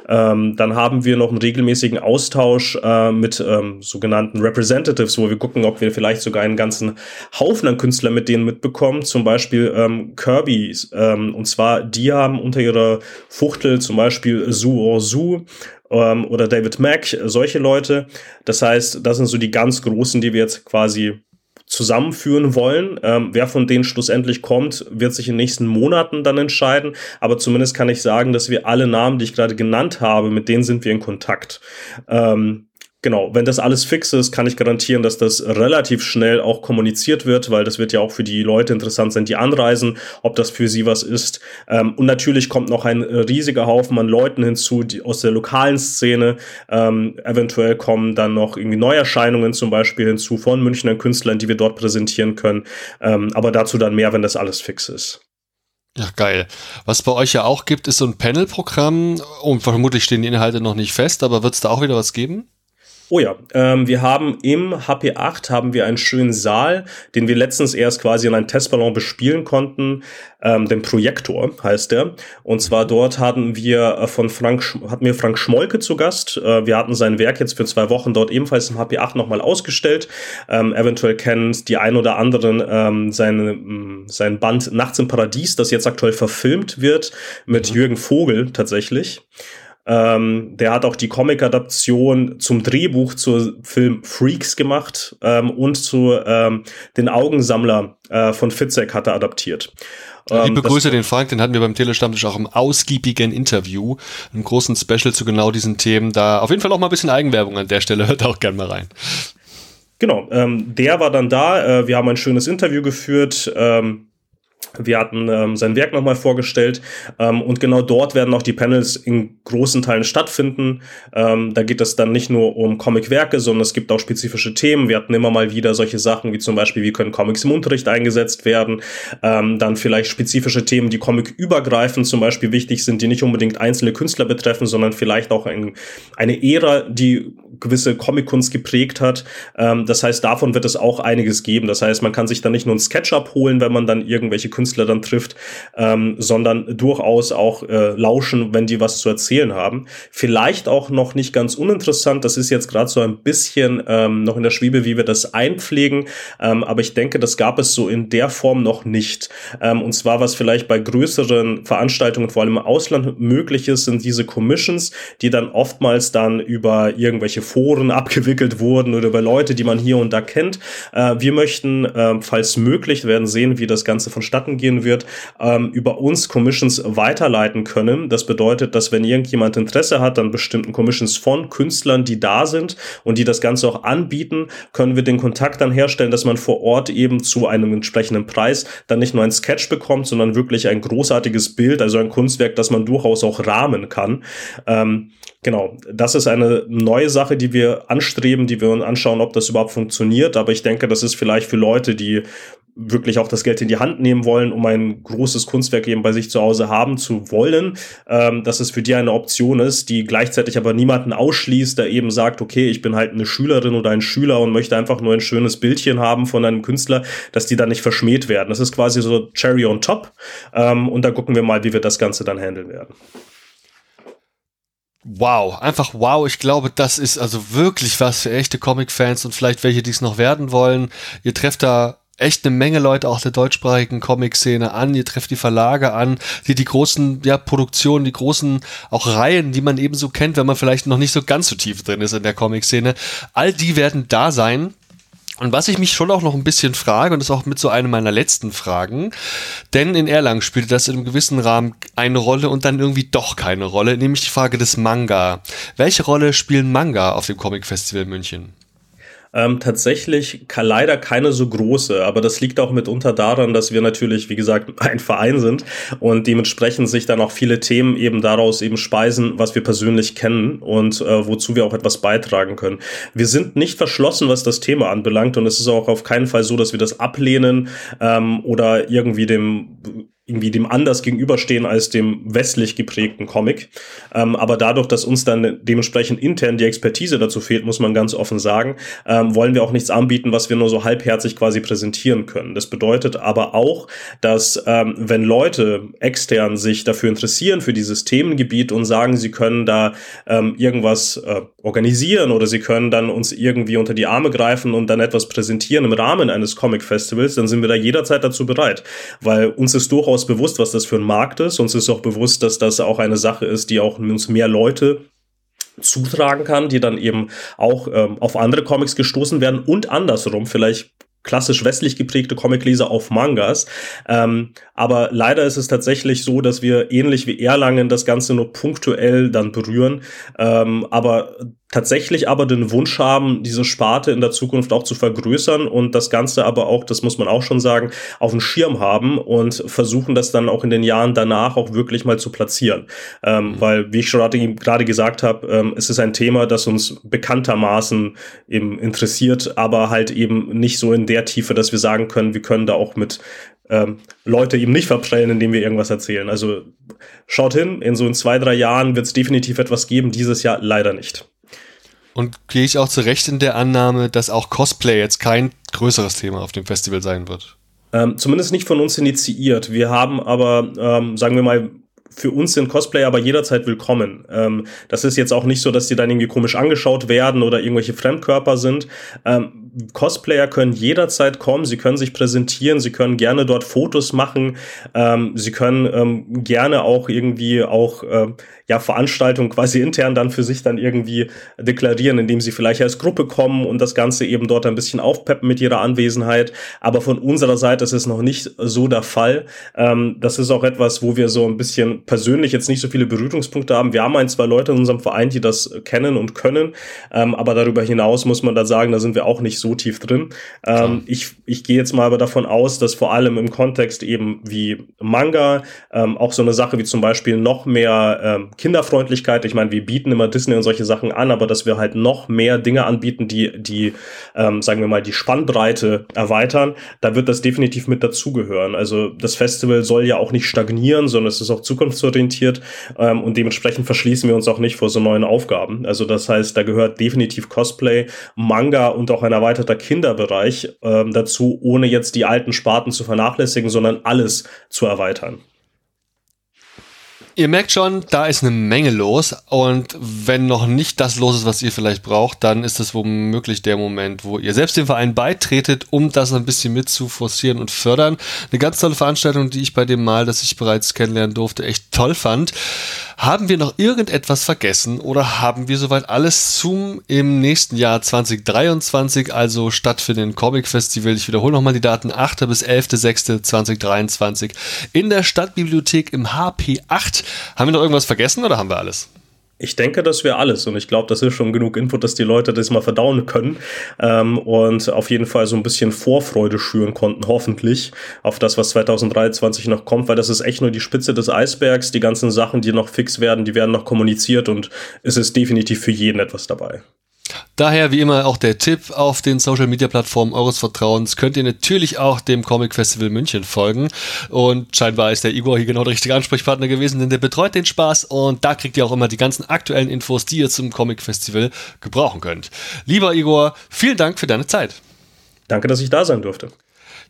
Ähm, dann haben wir noch einen regelmäßigen Austausch äh, mit ähm, sogenannten Representatives, wo wir gucken, ob wir vielleicht sogar einen ganzen Haufen an Künstlern mit denen mitbekommen, zum Beispiel ähm, Kirby. Ähm, und zwar, die haben unter ihrer Fuchtel zum Beispiel Su or Su ähm, oder David Mack, solche Leute. Das heißt, das sind so die ganz großen, die wir jetzt quasi zusammenführen wollen. Ähm, wer von denen schlussendlich kommt, wird sich in den nächsten Monaten dann entscheiden. Aber zumindest kann ich sagen, dass wir alle Namen, die ich gerade genannt habe, mit denen sind wir in Kontakt. Ähm, Genau, wenn das alles fix ist, kann ich garantieren, dass das relativ schnell auch kommuniziert wird, weil das wird ja auch für die Leute interessant sein, die anreisen, ob das für sie was ist. Ähm, und natürlich kommt noch ein riesiger Haufen an Leuten hinzu, die aus der lokalen Szene. Ähm, eventuell kommen dann noch irgendwie Neuerscheinungen zum Beispiel hinzu von Münchner Künstlern, die wir dort präsentieren können. Ähm, aber dazu dann mehr, wenn das alles fix ist. Ja, geil. Was bei euch ja auch gibt, ist so ein Panel-Programm und vermutlich stehen die Inhalte noch nicht fest, aber wird es da auch wieder was geben? Oh ja, ähm, wir haben im HP8 haben wir einen schönen Saal, den wir letztens erst quasi in einem Testballon bespielen konnten. Ähm, den Projektor heißt der. Und zwar dort hatten wir äh, von Frank hatten wir Frank Schmolke zu Gast. Äh, wir hatten sein Werk jetzt für zwei Wochen dort ebenfalls im HP8 nochmal ausgestellt. Ähm, eventuell kennen die ein oder anderen ähm, seine, mm, sein Band Nachts im Paradies, das jetzt aktuell verfilmt wird mit mhm. Jürgen Vogel tatsächlich. Ähm, der hat auch die Comic-Adaption zum Drehbuch zur Film Freaks gemacht ähm, und zu ähm, Den Augensammler äh, von Fitzek hat er adaptiert. Ja, liebe ähm, Grüße den Frank, den hatten wir beim Telestammtisch auch im ausgiebigen Interview, einem großen Special zu genau diesen Themen. Da auf jeden Fall auch mal ein bisschen Eigenwerbung an der Stelle, hört auch gerne mal rein. Genau, ähm, der war dann da. Äh, wir haben ein schönes Interview geführt. Ähm, wir hatten ähm, sein Werk nochmal vorgestellt ähm, und genau dort werden auch die Panels in großen Teilen stattfinden. Ähm, da geht es dann nicht nur um Comicwerke, sondern es gibt auch spezifische Themen. Wir hatten immer mal wieder solche Sachen wie zum Beispiel, wie können Comics im Unterricht eingesetzt werden. Ähm, dann vielleicht spezifische Themen, die Comic-übergreifend zum Beispiel wichtig sind, die nicht unbedingt einzelne Künstler betreffen, sondern vielleicht auch ein, eine Ära, die gewisse Comic-Kunst geprägt hat. Ähm, das heißt, davon wird es auch einiges geben. Das heißt, man kann sich dann nicht nur ein Sketch abholen, wenn man dann irgendwelche Künstler dann trifft, ähm, sondern durchaus auch äh, lauschen, wenn die was zu erzählen haben. Vielleicht auch noch nicht ganz uninteressant, das ist jetzt gerade so ein bisschen ähm, noch in der Schwebe, wie wir das einpflegen, ähm, aber ich denke, das gab es so in der Form noch nicht. Ähm, und zwar, was vielleicht bei größeren Veranstaltungen, vor allem im Ausland, möglich ist, sind diese Commissions, die dann oftmals dann über irgendwelche Foren abgewickelt wurden oder über Leute, die man hier und da kennt. Äh, wir möchten, äh, falls möglich, werden sehen, wie das Ganze vonstatten vonstatten gehen wird, ähm, über uns Commissions weiterleiten können. Das bedeutet, dass wenn irgendjemand Interesse hat an bestimmten Commissions von Künstlern, die da sind und die das Ganze auch anbieten, können wir den Kontakt dann herstellen, dass man vor Ort eben zu einem entsprechenden Preis dann nicht nur ein Sketch bekommt, sondern wirklich ein großartiges Bild, also ein Kunstwerk, das man durchaus auch rahmen kann. Ähm, Genau, das ist eine neue Sache, die wir anstreben, die wir uns anschauen, ob das überhaupt funktioniert. Aber ich denke, das ist vielleicht für Leute, die wirklich auch das Geld in die Hand nehmen wollen, um ein großes Kunstwerk eben bei sich zu Hause haben zu wollen, ähm, dass es für die eine Option ist, die gleichzeitig aber niemanden ausschließt, der eben sagt, okay, ich bin halt eine Schülerin oder ein Schüler und möchte einfach nur ein schönes Bildchen haben von einem Künstler, dass die dann nicht verschmäht werden. Das ist quasi so Cherry on top. Ähm, und da gucken wir mal, wie wir das Ganze dann handeln werden. Wow, einfach wow. Ich glaube, das ist also wirklich was für echte Comic-Fans und vielleicht welche, die es noch werden wollen. Ihr trefft da echt eine Menge Leute auch der deutschsprachigen Comic-Szene an. Ihr trefft die Verlage an, die die großen ja, Produktionen, die großen auch Reihen, die man eben so kennt, wenn man vielleicht noch nicht so ganz so tief drin ist in der Comic-Szene. All die werden da sein. Und was ich mich schon auch noch ein bisschen frage, und das ist auch mit so einer meiner letzten Fragen, denn in Erlangen spielte das in einem gewissen Rahmen eine Rolle und dann irgendwie doch keine Rolle, nämlich die Frage des Manga. Welche Rolle spielen Manga auf dem Comic Festival München? Ähm, tatsächlich leider keine so große, aber das liegt auch mitunter daran, dass wir natürlich, wie gesagt, ein Verein sind und dementsprechend sich dann auch viele Themen eben daraus eben speisen, was wir persönlich kennen und äh, wozu wir auch etwas beitragen können. Wir sind nicht verschlossen, was das Thema anbelangt und es ist auch auf keinen Fall so, dass wir das ablehnen ähm, oder irgendwie dem irgendwie dem anders gegenüberstehen als dem westlich geprägten Comic. Ähm, aber dadurch, dass uns dann dementsprechend intern die Expertise dazu fehlt, muss man ganz offen sagen, ähm, wollen wir auch nichts anbieten, was wir nur so halbherzig quasi präsentieren können. Das bedeutet aber auch, dass ähm, wenn Leute extern sich dafür interessieren, für dieses Themengebiet und sagen, sie können da ähm, irgendwas äh, organisieren oder sie können dann uns irgendwie unter die Arme greifen und dann etwas präsentieren im Rahmen eines Comic-Festivals, dann sind wir da jederzeit dazu bereit, weil uns ist durchaus durchaus bewusst, was das für ein Markt ist. Uns ist auch bewusst, dass das auch eine Sache ist, die auch uns mehr Leute zutragen kann, die dann eben auch ähm, auf andere Comics gestoßen werden und andersrum vielleicht klassisch westlich geprägte Comicleser auf Mangas. Ähm, aber leider ist es tatsächlich so, dass wir ähnlich wie Erlangen das Ganze nur punktuell dann berühren. Ähm, aber tatsächlich aber den Wunsch haben, diese Sparte in der Zukunft auch zu vergrößern und das Ganze aber auch, das muss man auch schon sagen, auf dem Schirm haben und versuchen das dann auch in den Jahren danach auch wirklich mal zu platzieren. Ähm, mhm. Weil, wie ich schon gerade gesagt habe, ähm, es ist ein Thema, das uns bekanntermaßen eben interessiert, aber halt eben nicht so in der Tiefe, dass wir sagen können, wir können da auch mit ähm, Leute eben nicht verprellen, indem wir irgendwas erzählen. Also schaut hin, in so in zwei, drei Jahren wird es definitiv etwas geben, dieses Jahr leider nicht. Und gehe ich auch zurecht in der Annahme, dass auch Cosplay jetzt kein größeres Thema auf dem Festival sein wird? Ähm, zumindest nicht von uns initiiert. Wir haben aber, ähm, sagen wir mal, für uns sind Cosplayer aber jederzeit willkommen. Ähm, das ist jetzt auch nicht so, dass die dann irgendwie komisch angeschaut werden oder irgendwelche Fremdkörper sind. Ähm, Cosplayer können jederzeit kommen, sie können sich präsentieren, sie können gerne dort Fotos machen, ähm, sie können ähm, gerne auch irgendwie auch äh, ja, Veranstaltungen quasi intern dann für sich dann irgendwie deklarieren, indem sie vielleicht als Gruppe kommen und das Ganze eben dort ein bisschen aufpeppen mit ihrer Anwesenheit. Aber von unserer Seite ist es noch nicht so der Fall. Ähm, das ist auch etwas, wo wir so ein bisschen persönlich jetzt nicht so viele Berührungspunkte haben. Wir haben ein, zwei Leute in unserem Verein, die das kennen und können. Ähm, aber darüber hinaus muss man da sagen, da sind wir auch nicht so tief drin. Ähm, ich, ich gehe jetzt mal aber davon aus, dass vor allem im Kontext eben wie Manga, ähm, auch so eine Sache wie zum Beispiel noch mehr ähm, Kinderfreundlichkeit. Ich meine, wir bieten immer Disney und solche Sachen an, aber dass wir halt noch mehr Dinge anbieten, die, die, ähm, sagen wir mal, die Spannbreite erweitern, da wird das definitiv mit dazugehören. Also das Festival soll ja auch nicht stagnieren, sondern es ist auch zukunftsorientiert ähm, und dementsprechend verschließen wir uns auch nicht vor so neuen Aufgaben. Also das heißt, da gehört definitiv Cosplay, Manga und auch ein erweiterter Kinderbereich ähm, dazu, ohne jetzt die alten Sparten zu vernachlässigen, sondern alles zu erweitern. Ihr merkt schon, da ist eine Menge los und wenn noch nicht das los ist, was ihr vielleicht braucht, dann ist es womöglich der Moment, wo ihr selbst dem Verein beitretet, um das ein bisschen mit zu forcieren und fördern. Eine ganz tolle Veranstaltung, die ich bei dem Mal, das ich bereits kennenlernen durfte, echt toll fand. Haben wir noch irgendetwas vergessen oder haben wir soweit alles zum im nächsten Jahr 2023, also stattfindenden Comic Festival? Ich wiederhole nochmal die Daten, 8. bis 11.06.2023 in der Stadtbibliothek im HP8. Haben wir noch irgendwas vergessen oder haben wir alles? Ich denke, das wäre alles und ich glaube, das ist schon genug Input, dass die Leute das mal verdauen können ähm, und auf jeden Fall so ein bisschen Vorfreude schüren konnten, hoffentlich, auf das, was 2023 noch kommt, weil das ist echt nur die Spitze des Eisbergs. Die ganzen Sachen, die noch fix werden, die werden noch kommuniziert und es ist definitiv für jeden etwas dabei. Daher wie immer auch der Tipp auf den Social Media Plattformen eures Vertrauens könnt ihr natürlich auch dem Comic Festival München folgen und scheinbar ist der Igor hier genau der richtige Ansprechpartner gewesen, denn der betreut den Spaß und da kriegt ihr auch immer die ganzen aktuellen Infos, die ihr zum Comic Festival gebrauchen könnt. Lieber Igor, vielen Dank für deine Zeit. Danke, dass ich da sein durfte.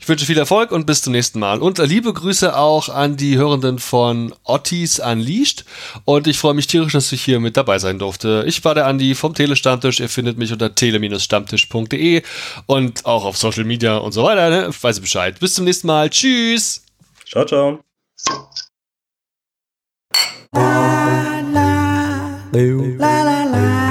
Ich wünsche viel Erfolg und bis zum nächsten Mal. Und liebe Grüße auch an die Hörenden von Ottis Unleashed. Und ich freue mich tierisch, dass ich hier mit dabei sein durfte. Ich war der Andi vom Telestammtisch. Ihr findet mich unter tele-stammtisch.de und auch auf Social Media und so weiter. Ne? Ich weiß Bescheid. Bis zum nächsten Mal. Tschüss. Ciao, ciao. La, la. La, la, la, la,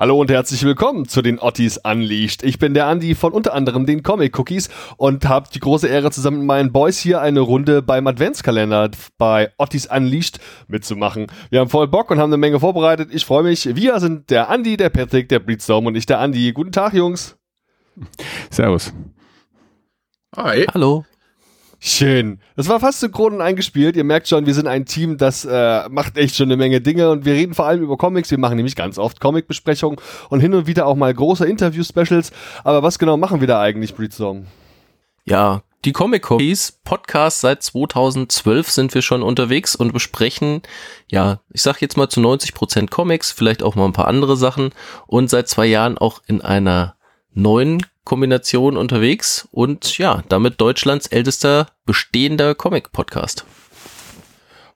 Hallo und herzlich willkommen zu den Ottis Unleashed. Ich bin der Andi von unter anderem den Comic Cookies und habe die große Ehre, zusammen mit meinen Boys hier eine Runde beim Adventskalender bei Ottis Unleashed mitzumachen. Wir haben voll Bock und haben eine Menge vorbereitet. Ich freue mich. Wir sind der Andi, der Patrick, der Breedstorm und ich der Andi. Guten Tag, Jungs. Servus. Hi. Hallo. Schön. Das war fast synchron eingespielt. Ihr merkt schon, wir sind ein Team, das äh, macht echt schon eine Menge Dinge und wir reden vor allem über Comics. Wir machen nämlich ganz oft Comic-Besprechungen und hin und wieder auch mal große Interview-Specials. Aber was genau machen wir da eigentlich, Breedsong? Ja, die Comic Cookies Podcast seit 2012 sind wir schon unterwegs und besprechen, ja, ich sag jetzt mal zu 90 Prozent Comics, vielleicht auch mal ein paar andere Sachen und seit zwei Jahren auch in einer neuen Kombination unterwegs und ja, damit Deutschlands ältester bestehender Comic-Podcast.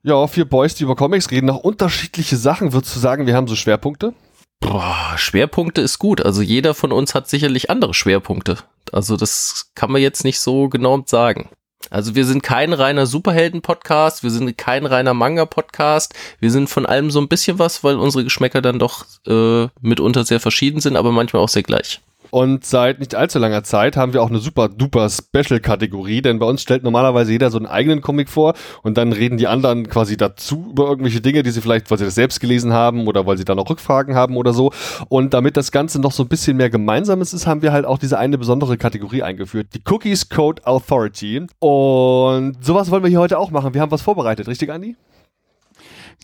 Ja, vier Boys, die über Comics reden, noch unterschiedliche Sachen. Würdest du sagen, wir haben so Schwerpunkte? Boah, Schwerpunkte ist gut. Also jeder von uns hat sicherlich andere Schwerpunkte. Also das kann man jetzt nicht so genau sagen. Also wir sind kein reiner Superhelden-Podcast, wir sind kein reiner Manga-Podcast, wir sind von allem so ein bisschen was, weil unsere Geschmäcker dann doch äh, mitunter sehr verschieden sind, aber manchmal auch sehr gleich. Und seit nicht allzu langer Zeit haben wir auch eine super duper Special-Kategorie, denn bei uns stellt normalerweise jeder so einen eigenen Comic vor und dann reden die anderen quasi dazu über irgendwelche Dinge, die sie vielleicht, weil sie das selbst gelesen haben oder weil sie dann auch Rückfragen haben oder so. Und damit das Ganze noch so ein bisschen mehr Gemeinsames ist, haben wir halt auch diese eine besondere Kategorie eingeführt, die Cookies Code Authority. Und sowas wollen wir hier heute auch machen. Wir haben was vorbereitet, richtig, Andi?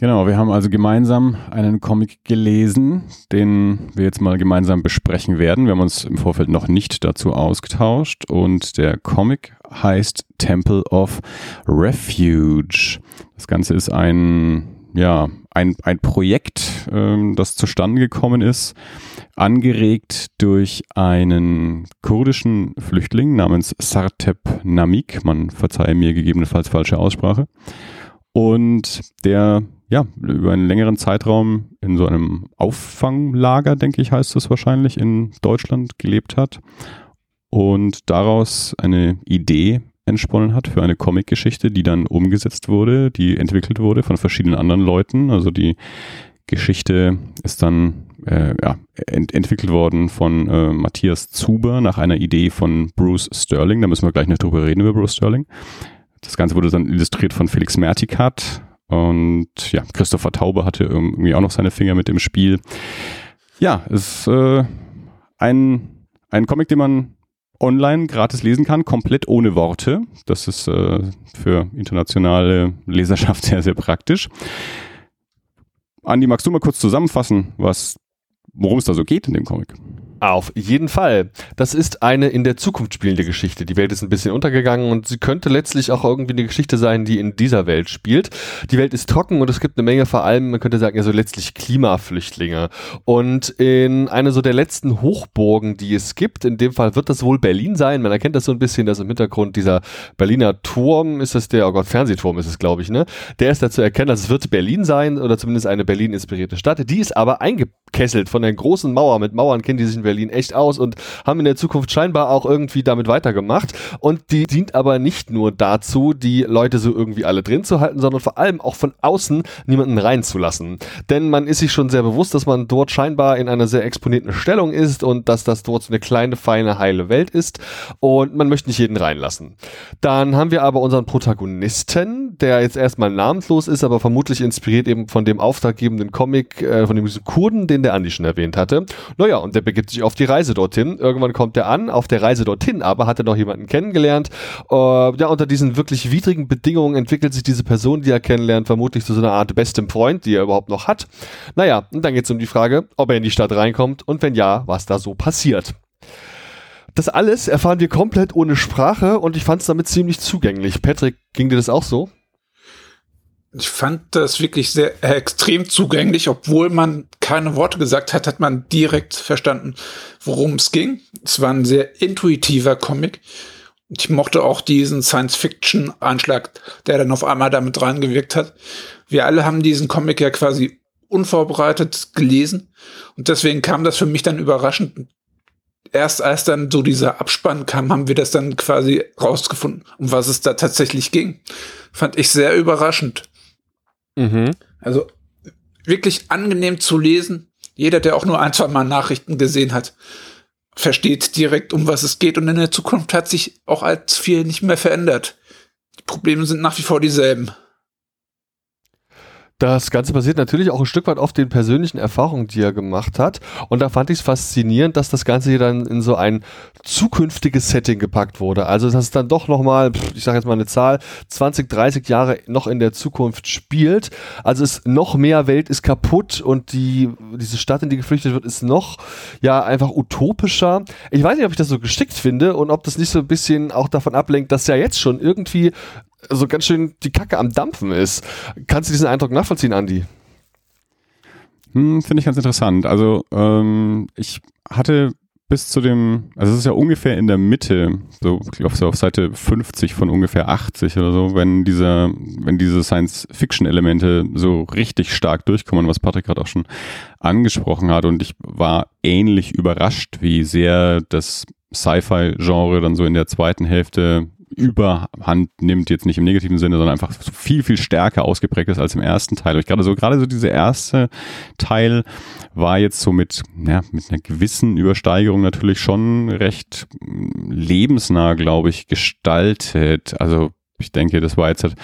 Genau, wir haben also gemeinsam einen Comic gelesen, den wir jetzt mal gemeinsam besprechen werden. Wir haben uns im Vorfeld noch nicht dazu ausgetauscht und der Comic heißt Temple of Refuge. Das Ganze ist ein, ja, ein, ein Projekt, ähm, das zustande gekommen ist, angeregt durch einen kurdischen Flüchtling namens Sartep Namik. Man verzeihe mir gegebenenfalls falsche Aussprache. Und der ja, über einen längeren Zeitraum in so einem Auffanglager, denke ich, heißt es wahrscheinlich, in Deutschland gelebt hat und daraus eine Idee entsponnen hat für eine Comicgeschichte, die dann umgesetzt wurde, die entwickelt wurde von verschiedenen anderen Leuten. Also die Geschichte ist dann äh, ja, ent entwickelt worden von äh, Matthias Zuber nach einer Idee von Bruce Sterling. Da müssen wir gleich noch drüber reden über Bruce Sterling. Das Ganze wurde dann illustriert von Felix Mertikat, und ja, Christopher Taube hatte irgendwie auch noch seine Finger mit im Spiel. Ja, es ist äh, ein, ein Comic, den man online gratis lesen kann, komplett ohne Worte. Das ist äh, für internationale Leserschaft sehr, sehr praktisch. Andi, magst du mal kurz zusammenfassen, was, worum es da so geht in dem Comic? Auf jeden Fall. Das ist eine in der Zukunft spielende Geschichte. Die Welt ist ein bisschen untergegangen und sie könnte letztlich auch irgendwie eine Geschichte sein, die in dieser Welt spielt. Die Welt ist trocken und es gibt eine Menge, vor allem, man könnte sagen, ja so letztlich Klimaflüchtlinge. Und in einer so der letzten Hochburgen, die es gibt, in dem Fall wird das wohl Berlin sein. Man erkennt das so ein bisschen, dass im Hintergrund dieser Berliner Turm, ist das der, oh Gott, Fernsehturm ist es, glaube ich, ne? Der ist da zu erkennen, dass es wird Berlin sein oder zumindest eine Berlin-inspirierte Stadt. Die ist aber eingekesselt von der großen Mauer. Mit Mauern kennen die sich in Berlin echt aus und haben in der Zukunft scheinbar auch irgendwie damit weitergemacht. Und die dient aber nicht nur dazu, die Leute so irgendwie alle drin zu halten, sondern vor allem auch von außen niemanden reinzulassen. Denn man ist sich schon sehr bewusst, dass man dort scheinbar in einer sehr exponierten Stellung ist und dass das dort so eine kleine, feine, heile Welt ist. Und man möchte nicht jeden reinlassen. Dann haben wir aber unseren Protagonisten, der jetzt erstmal namenslos ist, aber vermutlich inspiriert eben von dem auftraggebenden Comic, äh, von dem Kurden, den der Andi schon erwähnt hatte. Naja, und der begibt sich auf die Reise dorthin. Irgendwann kommt er an. Auf der Reise dorthin aber hat er noch jemanden kennengelernt. Äh, ja, unter diesen wirklich widrigen Bedingungen entwickelt sich diese Person, die er kennenlernt, vermutlich zu so einer Art bestem Freund, die er überhaupt noch hat. Naja, und dann geht es um die Frage, ob er in die Stadt reinkommt und wenn ja, was da so passiert. Das alles erfahren wir komplett ohne Sprache und ich fand es damit ziemlich zugänglich. Patrick, ging dir das auch so? Ich fand das wirklich sehr äh, extrem zugänglich, obwohl man keine Worte gesagt hat, hat man direkt verstanden, worum es ging. Es war ein sehr intuitiver Comic. Ich mochte auch diesen Science-Fiction-Einschlag, der dann auf einmal damit reingewirkt hat. Wir alle haben diesen Comic ja quasi unvorbereitet gelesen und deswegen kam das für mich dann überraschend. Erst als dann so dieser Abspann kam, haben wir das dann quasi rausgefunden, um was es da tatsächlich ging. Fand ich sehr überraschend. Mhm. Also wirklich angenehm zu lesen. Jeder, der auch nur ein, zwei Mal Nachrichten gesehen hat, versteht direkt, um was es geht. Und in der Zukunft hat sich auch als viel nicht mehr verändert. Die Probleme sind nach wie vor dieselben. Das Ganze basiert natürlich auch ein Stück weit auf den persönlichen Erfahrungen, die er gemacht hat. Und da fand ich es faszinierend, dass das Ganze hier dann in so ein zukünftiges Setting gepackt wurde. Also, dass es dann doch nochmal, ich sage jetzt mal eine Zahl, 20, 30 Jahre noch in der Zukunft spielt. Also, es noch mehr Welt ist kaputt und die, diese Stadt, in die geflüchtet wird, ist noch, ja, einfach utopischer. Ich weiß nicht, ob ich das so geschickt finde und ob das nicht so ein bisschen auch davon ablenkt, dass ja jetzt schon irgendwie so ganz schön die Kacke am Dampfen ist. Kannst du diesen Eindruck nachvollziehen, Andi? Hm, Finde ich ganz interessant. Also ähm, ich hatte bis zu dem, also es ist ja ungefähr in der Mitte, so ich glaube so auf Seite 50 von ungefähr 80 oder so, wenn diese, wenn diese Science-Fiction-Elemente so richtig stark durchkommen, was Patrick gerade auch schon angesprochen hat. Und ich war ähnlich überrascht, wie sehr das Sci-Fi-Genre dann so in der zweiten Hälfte Überhand nimmt, jetzt nicht im negativen Sinne, sondern einfach viel, viel stärker ausgeprägt ist als im ersten Teil. Und gerade so, gerade so dieser erste Teil war jetzt so mit, ja, mit einer gewissen Übersteigerung natürlich schon recht lebensnah, glaube ich, gestaltet. Also ich denke, das war jetzt halt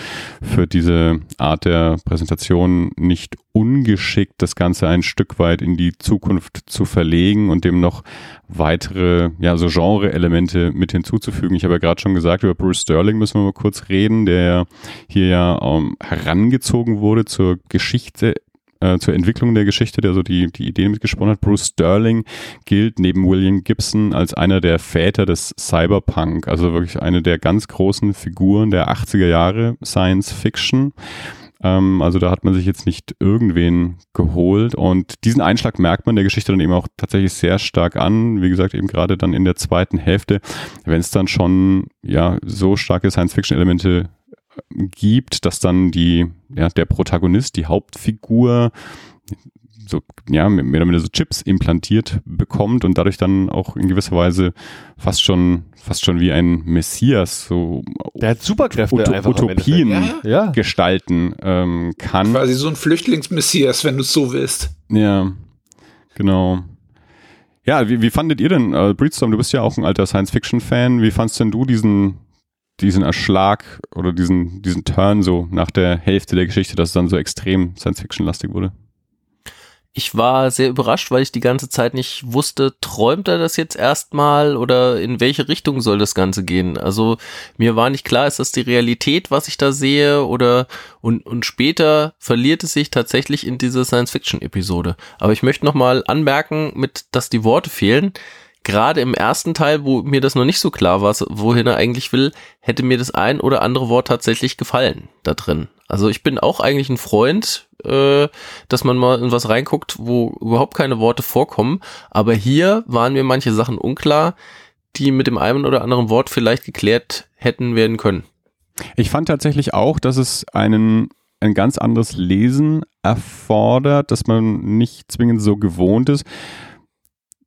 für diese Art der Präsentation nicht ungeschickt, das Ganze ein Stück weit in die Zukunft zu verlegen und dem noch weitere, ja, so Genre-Elemente mit hinzuzufügen. Ich habe ja gerade schon gesagt, über Bruce Sterling müssen wir mal kurz reden, der hier ja ähm, herangezogen wurde zur Geschichte äh, zur Entwicklung der Geschichte, der so die, die Ideen mitgesponnen hat. Bruce Sterling gilt neben William Gibson als einer der Väter des Cyberpunk, also wirklich eine der ganz großen Figuren der 80er Jahre Science Fiction ähm, also da hat man sich jetzt nicht irgendwen geholt und diesen Einschlag merkt man der Geschichte dann eben auch tatsächlich sehr stark an. Wie gesagt, eben gerade dann in der zweiten Hälfte, wenn es dann schon ja so starke Science-Fiction-Elemente gibt, dass dann die, ja, der Protagonist, die Hauptfigur, so, ja, mehr oder weniger so Chips implantiert bekommt und dadurch dann auch in gewisser Weise fast schon, fast schon wie ein Messias so der hat Superkräfte Ut Utopien ja, ja. gestalten ähm, kann. Quasi so ein Flüchtlingsmessias, wenn du es so willst. Ja, genau. Ja, wie, wie fandet ihr denn, äh, Breedstorm, du bist ja auch ein alter Science-Fiction-Fan, wie fandst denn du diesen diesen Erschlag oder diesen, diesen Turn so nach der Hälfte der Geschichte, dass es dann so extrem Science-Fiction-lastig wurde? ich war sehr überrascht, weil ich die ganze Zeit nicht wusste, träumt er das jetzt erstmal oder in welche Richtung soll das Ganze gehen? Also mir war nicht klar, ist das die Realität, was ich da sehe oder und, und später verliert es sich tatsächlich in diese Science-Fiction-Episode. Aber ich möchte nochmal anmerken, mit, dass die Worte fehlen. Gerade im ersten Teil, wo mir das noch nicht so klar war, wohin er eigentlich will, hätte mir das ein oder andere Wort tatsächlich gefallen da drin. Also ich bin auch eigentlich ein Freund, äh, dass man mal in was reinguckt, wo überhaupt keine Worte vorkommen. Aber hier waren mir manche Sachen unklar, die mit dem einen oder anderen Wort vielleicht geklärt hätten werden können. Ich fand tatsächlich auch, dass es einen ein ganz anderes Lesen erfordert, dass man nicht zwingend so gewohnt ist.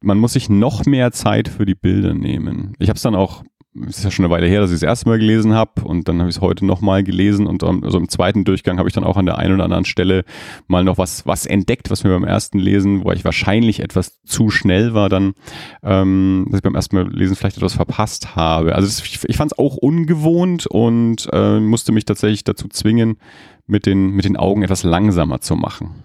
Man muss sich noch mehr Zeit für die Bilder nehmen. Ich habe es dann auch es ist ja schon eine Weile her, dass ich es das erste Mal gelesen habe und dann habe ich es heute nochmal gelesen und also im zweiten Durchgang habe ich dann auch an der einen oder anderen Stelle mal noch was, was entdeckt, was mir beim ersten Lesen, wo ich wahrscheinlich etwas zu schnell war, dann, ähm, dass ich beim ersten Mal lesen vielleicht etwas verpasst habe. Also das, ich, ich fand es auch ungewohnt und äh, musste mich tatsächlich dazu zwingen, mit den, mit den Augen etwas langsamer zu machen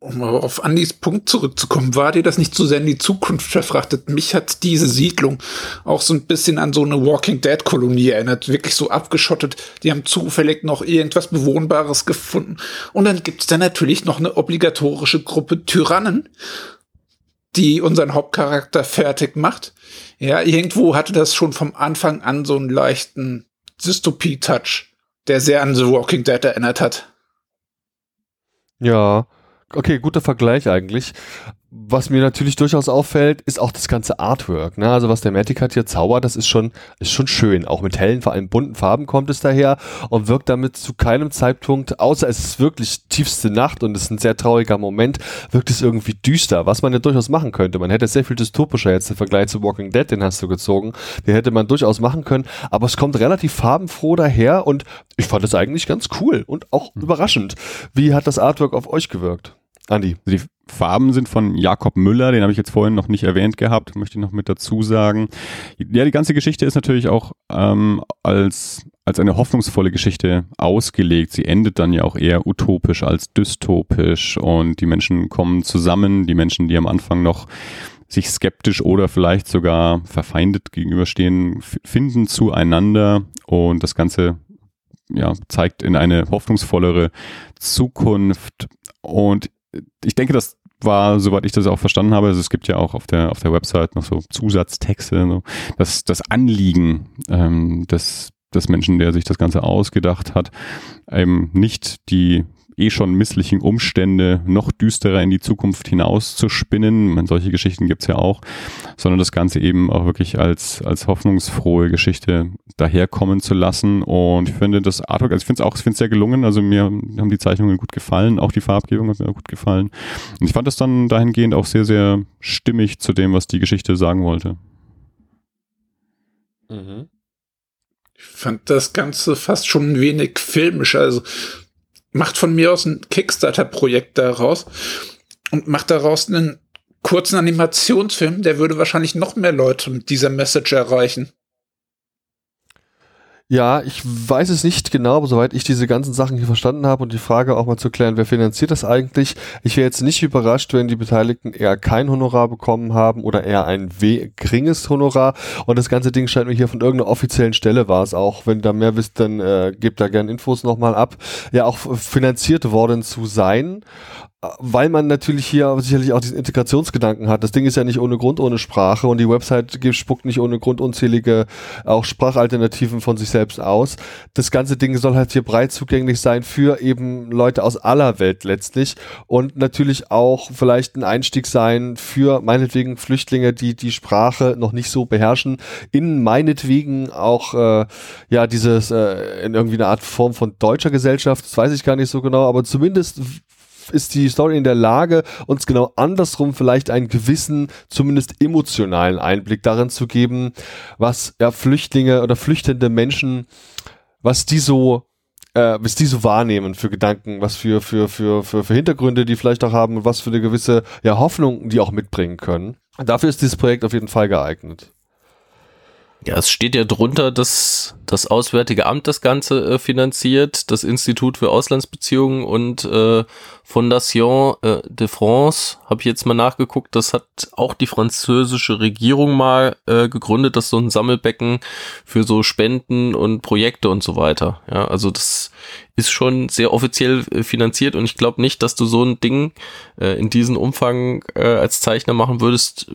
um auf Andys Punkt zurückzukommen, war dir das nicht zu sehr in die Zukunft verfrachtet? Mich hat diese Siedlung auch so ein bisschen an so eine Walking Dead Kolonie erinnert, wirklich so abgeschottet. Die haben zufällig noch irgendwas Bewohnbares gefunden. Und dann gibt's da natürlich noch eine obligatorische Gruppe Tyrannen, die unseren Hauptcharakter fertig macht. Ja, irgendwo hatte das schon vom Anfang an so einen leichten Dystopie-Touch, der sehr an The Walking Dead erinnert hat. Ja, Okay, guter Vergleich eigentlich. Was mir natürlich durchaus auffällt, ist auch das ganze Artwork. Ne? Also was der Matic hier zaubert, das ist schon, ist schon schön. Auch mit hellen, vor allem bunten Farben kommt es daher und wirkt damit zu keinem Zeitpunkt, außer es ist wirklich tiefste Nacht und es ist ein sehr trauriger Moment, wirkt es irgendwie düster, was man ja durchaus machen könnte. Man hätte sehr viel dystopischer jetzt im Vergleich zu Walking Dead, den hast du gezogen. Den hätte man durchaus machen können, aber es kommt relativ farbenfroh daher und ich fand es eigentlich ganz cool und auch mhm. überraschend. Wie hat das Artwork auf euch gewirkt? Andi. Die Farben sind von Jakob Müller, den habe ich jetzt vorhin noch nicht erwähnt gehabt, möchte ich noch mit dazu sagen. Ja, die ganze Geschichte ist natürlich auch ähm, als, als eine hoffnungsvolle Geschichte ausgelegt. Sie endet dann ja auch eher utopisch als dystopisch und die Menschen kommen zusammen, die Menschen, die am Anfang noch sich skeptisch oder vielleicht sogar verfeindet gegenüberstehen, finden zueinander und das Ganze ja, zeigt in eine hoffnungsvollere Zukunft. Und ich denke, das war, soweit ich das auch verstanden habe, also es gibt ja auch auf der, auf der Website noch so Zusatztexte, so, dass das Anliegen ähm, des, des Menschen, der sich das Ganze ausgedacht hat, eben nicht die eh schon misslichen Umstände noch düsterer in die Zukunft hinaus zu spinnen. Man, solche Geschichten gibt's ja auch, sondern das Ganze eben auch wirklich als, als hoffnungsfrohe Geschichte daherkommen zu lassen. Und ich finde das Artwork, also ich finde es auch, ich finde es sehr gelungen. Also mir haben die Zeichnungen gut gefallen, auch die Farbgebung hat mir gut gefallen. Und ich fand das dann dahingehend auch sehr, sehr stimmig zu dem, was die Geschichte sagen wollte. Mhm. Ich fand das Ganze fast schon ein wenig filmisch. Also macht von mir aus ein Kickstarter-Projekt daraus und macht daraus einen kurzen Animationsfilm, der würde wahrscheinlich noch mehr Leute mit dieser Message erreichen. Ja, ich weiß es nicht genau, aber soweit ich diese ganzen Sachen hier verstanden habe und die Frage auch mal zu klären, wer finanziert das eigentlich? Ich wäre jetzt nicht überrascht, wenn die Beteiligten eher kein Honorar bekommen haben oder eher ein geringes Honorar. Und das ganze Ding scheint mir hier von irgendeiner offiziellen Stelle war es auch. Wenn da mehr wisst, dann äh, gebt da gerne Infos nochmal ab. Ja, auch finanziert worden zu sein weil man natürlich hier sicherlich auch diesen Integrationsgedanken hat. Das Ding ist ja nicht ohne Grund ohne Sprache und die Website spuckt nicht ohne Grund unzählige auch Sprachalternativen von sich selbst aus. Das ganze Ding soll halt hier breit zugänglich sein für eben Leute aus aller Welt letztlich und natürlich auch vielleicht ein Einstieg sein für meinetwegen Flüchtlinge, die die Sprache noch nicht so beherrschen, in meinetwegen auch äh, ja dieses äh, in irgendwie eine Art Form von deutscher Gesellschaft, das weiß ich gar nicht so genau, aber zumindest ist die Story in der Lage, uns genau andersrum vielleicht einen gewissen, zumindest emotionalen Einblick darin zu geben, was ja Flüchtlinge oder flüchtende Menschen, was die so äh, was die so wahrnehmen für Gedanken, was für, für, für, für, für Hintergründe die vielleicht auch haben und was für eine gewisse ja, Hoffnung die auch mitbringen können. Dafür ist dieses Projekt auf jeden Fall geeignet. Ja, es steht ja drunter, dass das Auswärtige Amt das Ganze äh, finanziert, das Institut für Auslandsbeziehungen und äh, Fondation äh, de France, habe ich jetzt mal nachgeguckt, das hat auch die französische Regierung mal äh, gegründet, das ist so ein Sammelbecken für so Spenden und Projekte und so weiter. Ja, also das ist schon sehr offiziell äh, finanziert und ich glaube nicht, dass du so ein Ding äh, in diesem Umfang äh, als Zeichner machen würdest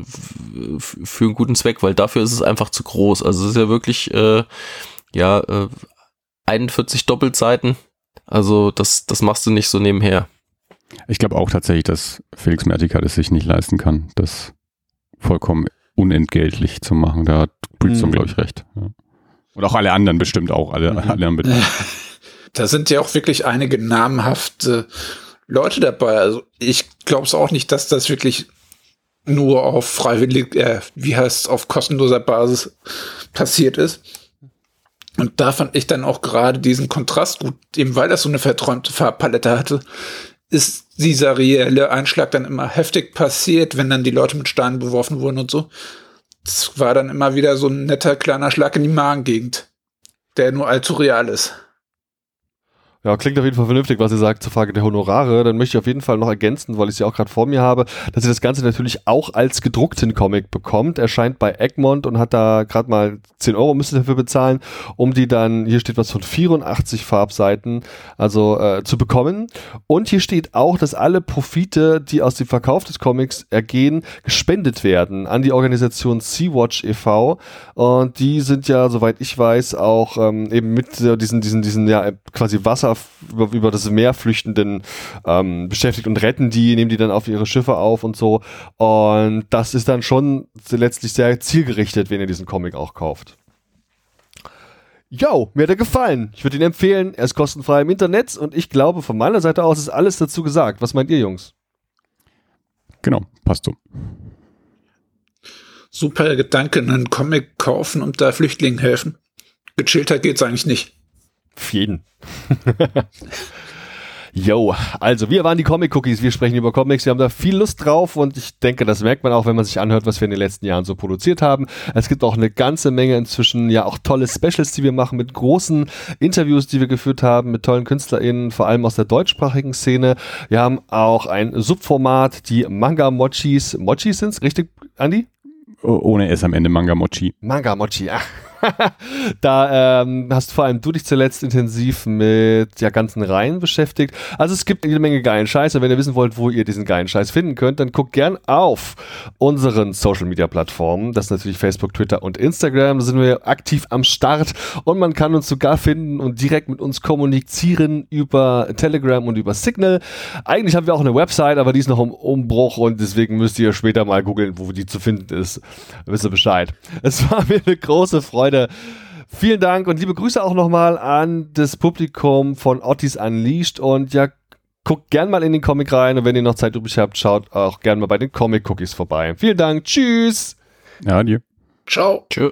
für einen guten Zweck, weil dafür ist es einfach zu groß. Also es ist ja wirklich äh, ja äh, 41 Doppelseiten. Also das, das machst du nicht so nebenher. Ich glaube auch tatsächlich, dass Felix Mertika das sich nicht leisten kann, das vollkommen unentgeltlich zu machen. Da hat Breedstone, mhm. glaube ich, recht. Ja. Und auch alle anderen bestimmt auch, alle, mhm. alle anderen. Da sind ja auch wirklich einige namhafte Leute dabei. Also ich glaube es auch nicht, dass das wirklich nur auf freiwillig, äh, wie heißt auf kostenloser Basis passiert ist. Und da fand ich dann auch gerade diesen Kontrast gut, eben weil das so eine verträumte Farbpalette hatte, ist dieser reelle Einschlag dann immer heftig passiert, wenn dann die Leute mit Steinen beworfen wurden und so. Das war dann immer wieder so ein netter kleiner Schlag in die Magengegend, der nur allzu real ist. Ja, klingt auf jeden Fall vernünftig, was ihr sagt zur Frage der Honorare. Dann möchte ich auf jeden Fall noch ergänzen, weil ich sie auch gerade vor mir habe, dass ihr das Ganze natürlich auch als gedruckten Comic bekommt. Erscheint bei Egmont und hat da gerade mal 10 Euro müsst ihr dafür bezahlen, um die dann, hier steht was von 84 Farbseiten, also äh, zu bekommen. Und hier steht auch, dass alle Profite, die aus dem Verkauf des Comics ergehen, gespendet werden an die Organisation Sea-Watch e.V. Und die sind ja, soweit ich weiß, auch ähm, eben mit diesen, diesen, diesen, ja, quasi Wasser über, über das Meer flüchtenden ähm, beschäftigt und retten die, nehmen die dann auf ihre Schiffe auf und so. Und das ist dann schon letztlich sehr zielgerichtet, wenn ihr diesen Comic auch kauft. Jo, mir hat er gefallen. Ich würde ihn empfehlen. Er ist kostenfrei im Internet und ich glaube, von meiner Seite aus ist alles dazu gesagt. Was meint ihr, Jungs? Genau, passt so. Super Gedanke, einen Comic kaufen und da Flüchtlingen helfen. Gechillter geht's eigentlich nicht. Für jeden. Yo, also wir waren die Comic Cookies, wir sprechen über Comics, wir haben da viel Lust drauf und ich denke, das merkt man auch, wenn man sich anhört, was wir in den letzten Jahren so produziert haben. Es gibt auch eine ganze Menge inzwischen, ja auch tolle Specials, die wir machen mit großen Interviews, die wir geführt haben mit tollen KünstlerInnen, vor allem aus der deutschsprachigen Szene. Wir haben auch ein Subformat, die Manga Mochis. Mochis sind's, richtig, Andi? Ohne S am Ende Manga Mochi. Manga Mochi, ach. da ähm, hast vor allem du dich zuletzt intensiv mit ja, ganzen Reihen beschäftigt. Also es gibt jede Menge geilen Scheiß. Und wenn ihr wissen wollt, wo ihr diesen geilen Scheiß finden könnt, dann guckt gern auf unseren Social Media Plattformen. Das ist natürlich Facebook, Twitter und Instagram. Da sind wir aktiv am Start und man kann uns sogar finden und direkt mit uns kommunizieren über Telegram und über Signal. Eigentlich haben wir auch eine Website, aber die ist noch im Umbruch und deswegen müsst ihr später mal googeln, wo die zu finden ist. Wisst ihr Bescheid. Es war mir eine große Freude Leute. Vielen Dank und liebe Grüße auch nochmal an das Publikum von Ottis Unleashed und ja, guckt gern mal in den Comic rein und wenn ihr noch Zeit übrig habt, schaut auch gern mal bei den Comic Cookies vorbei. Vielen Dank. Tschüss. Ja, adieu. Ciao. Tschö.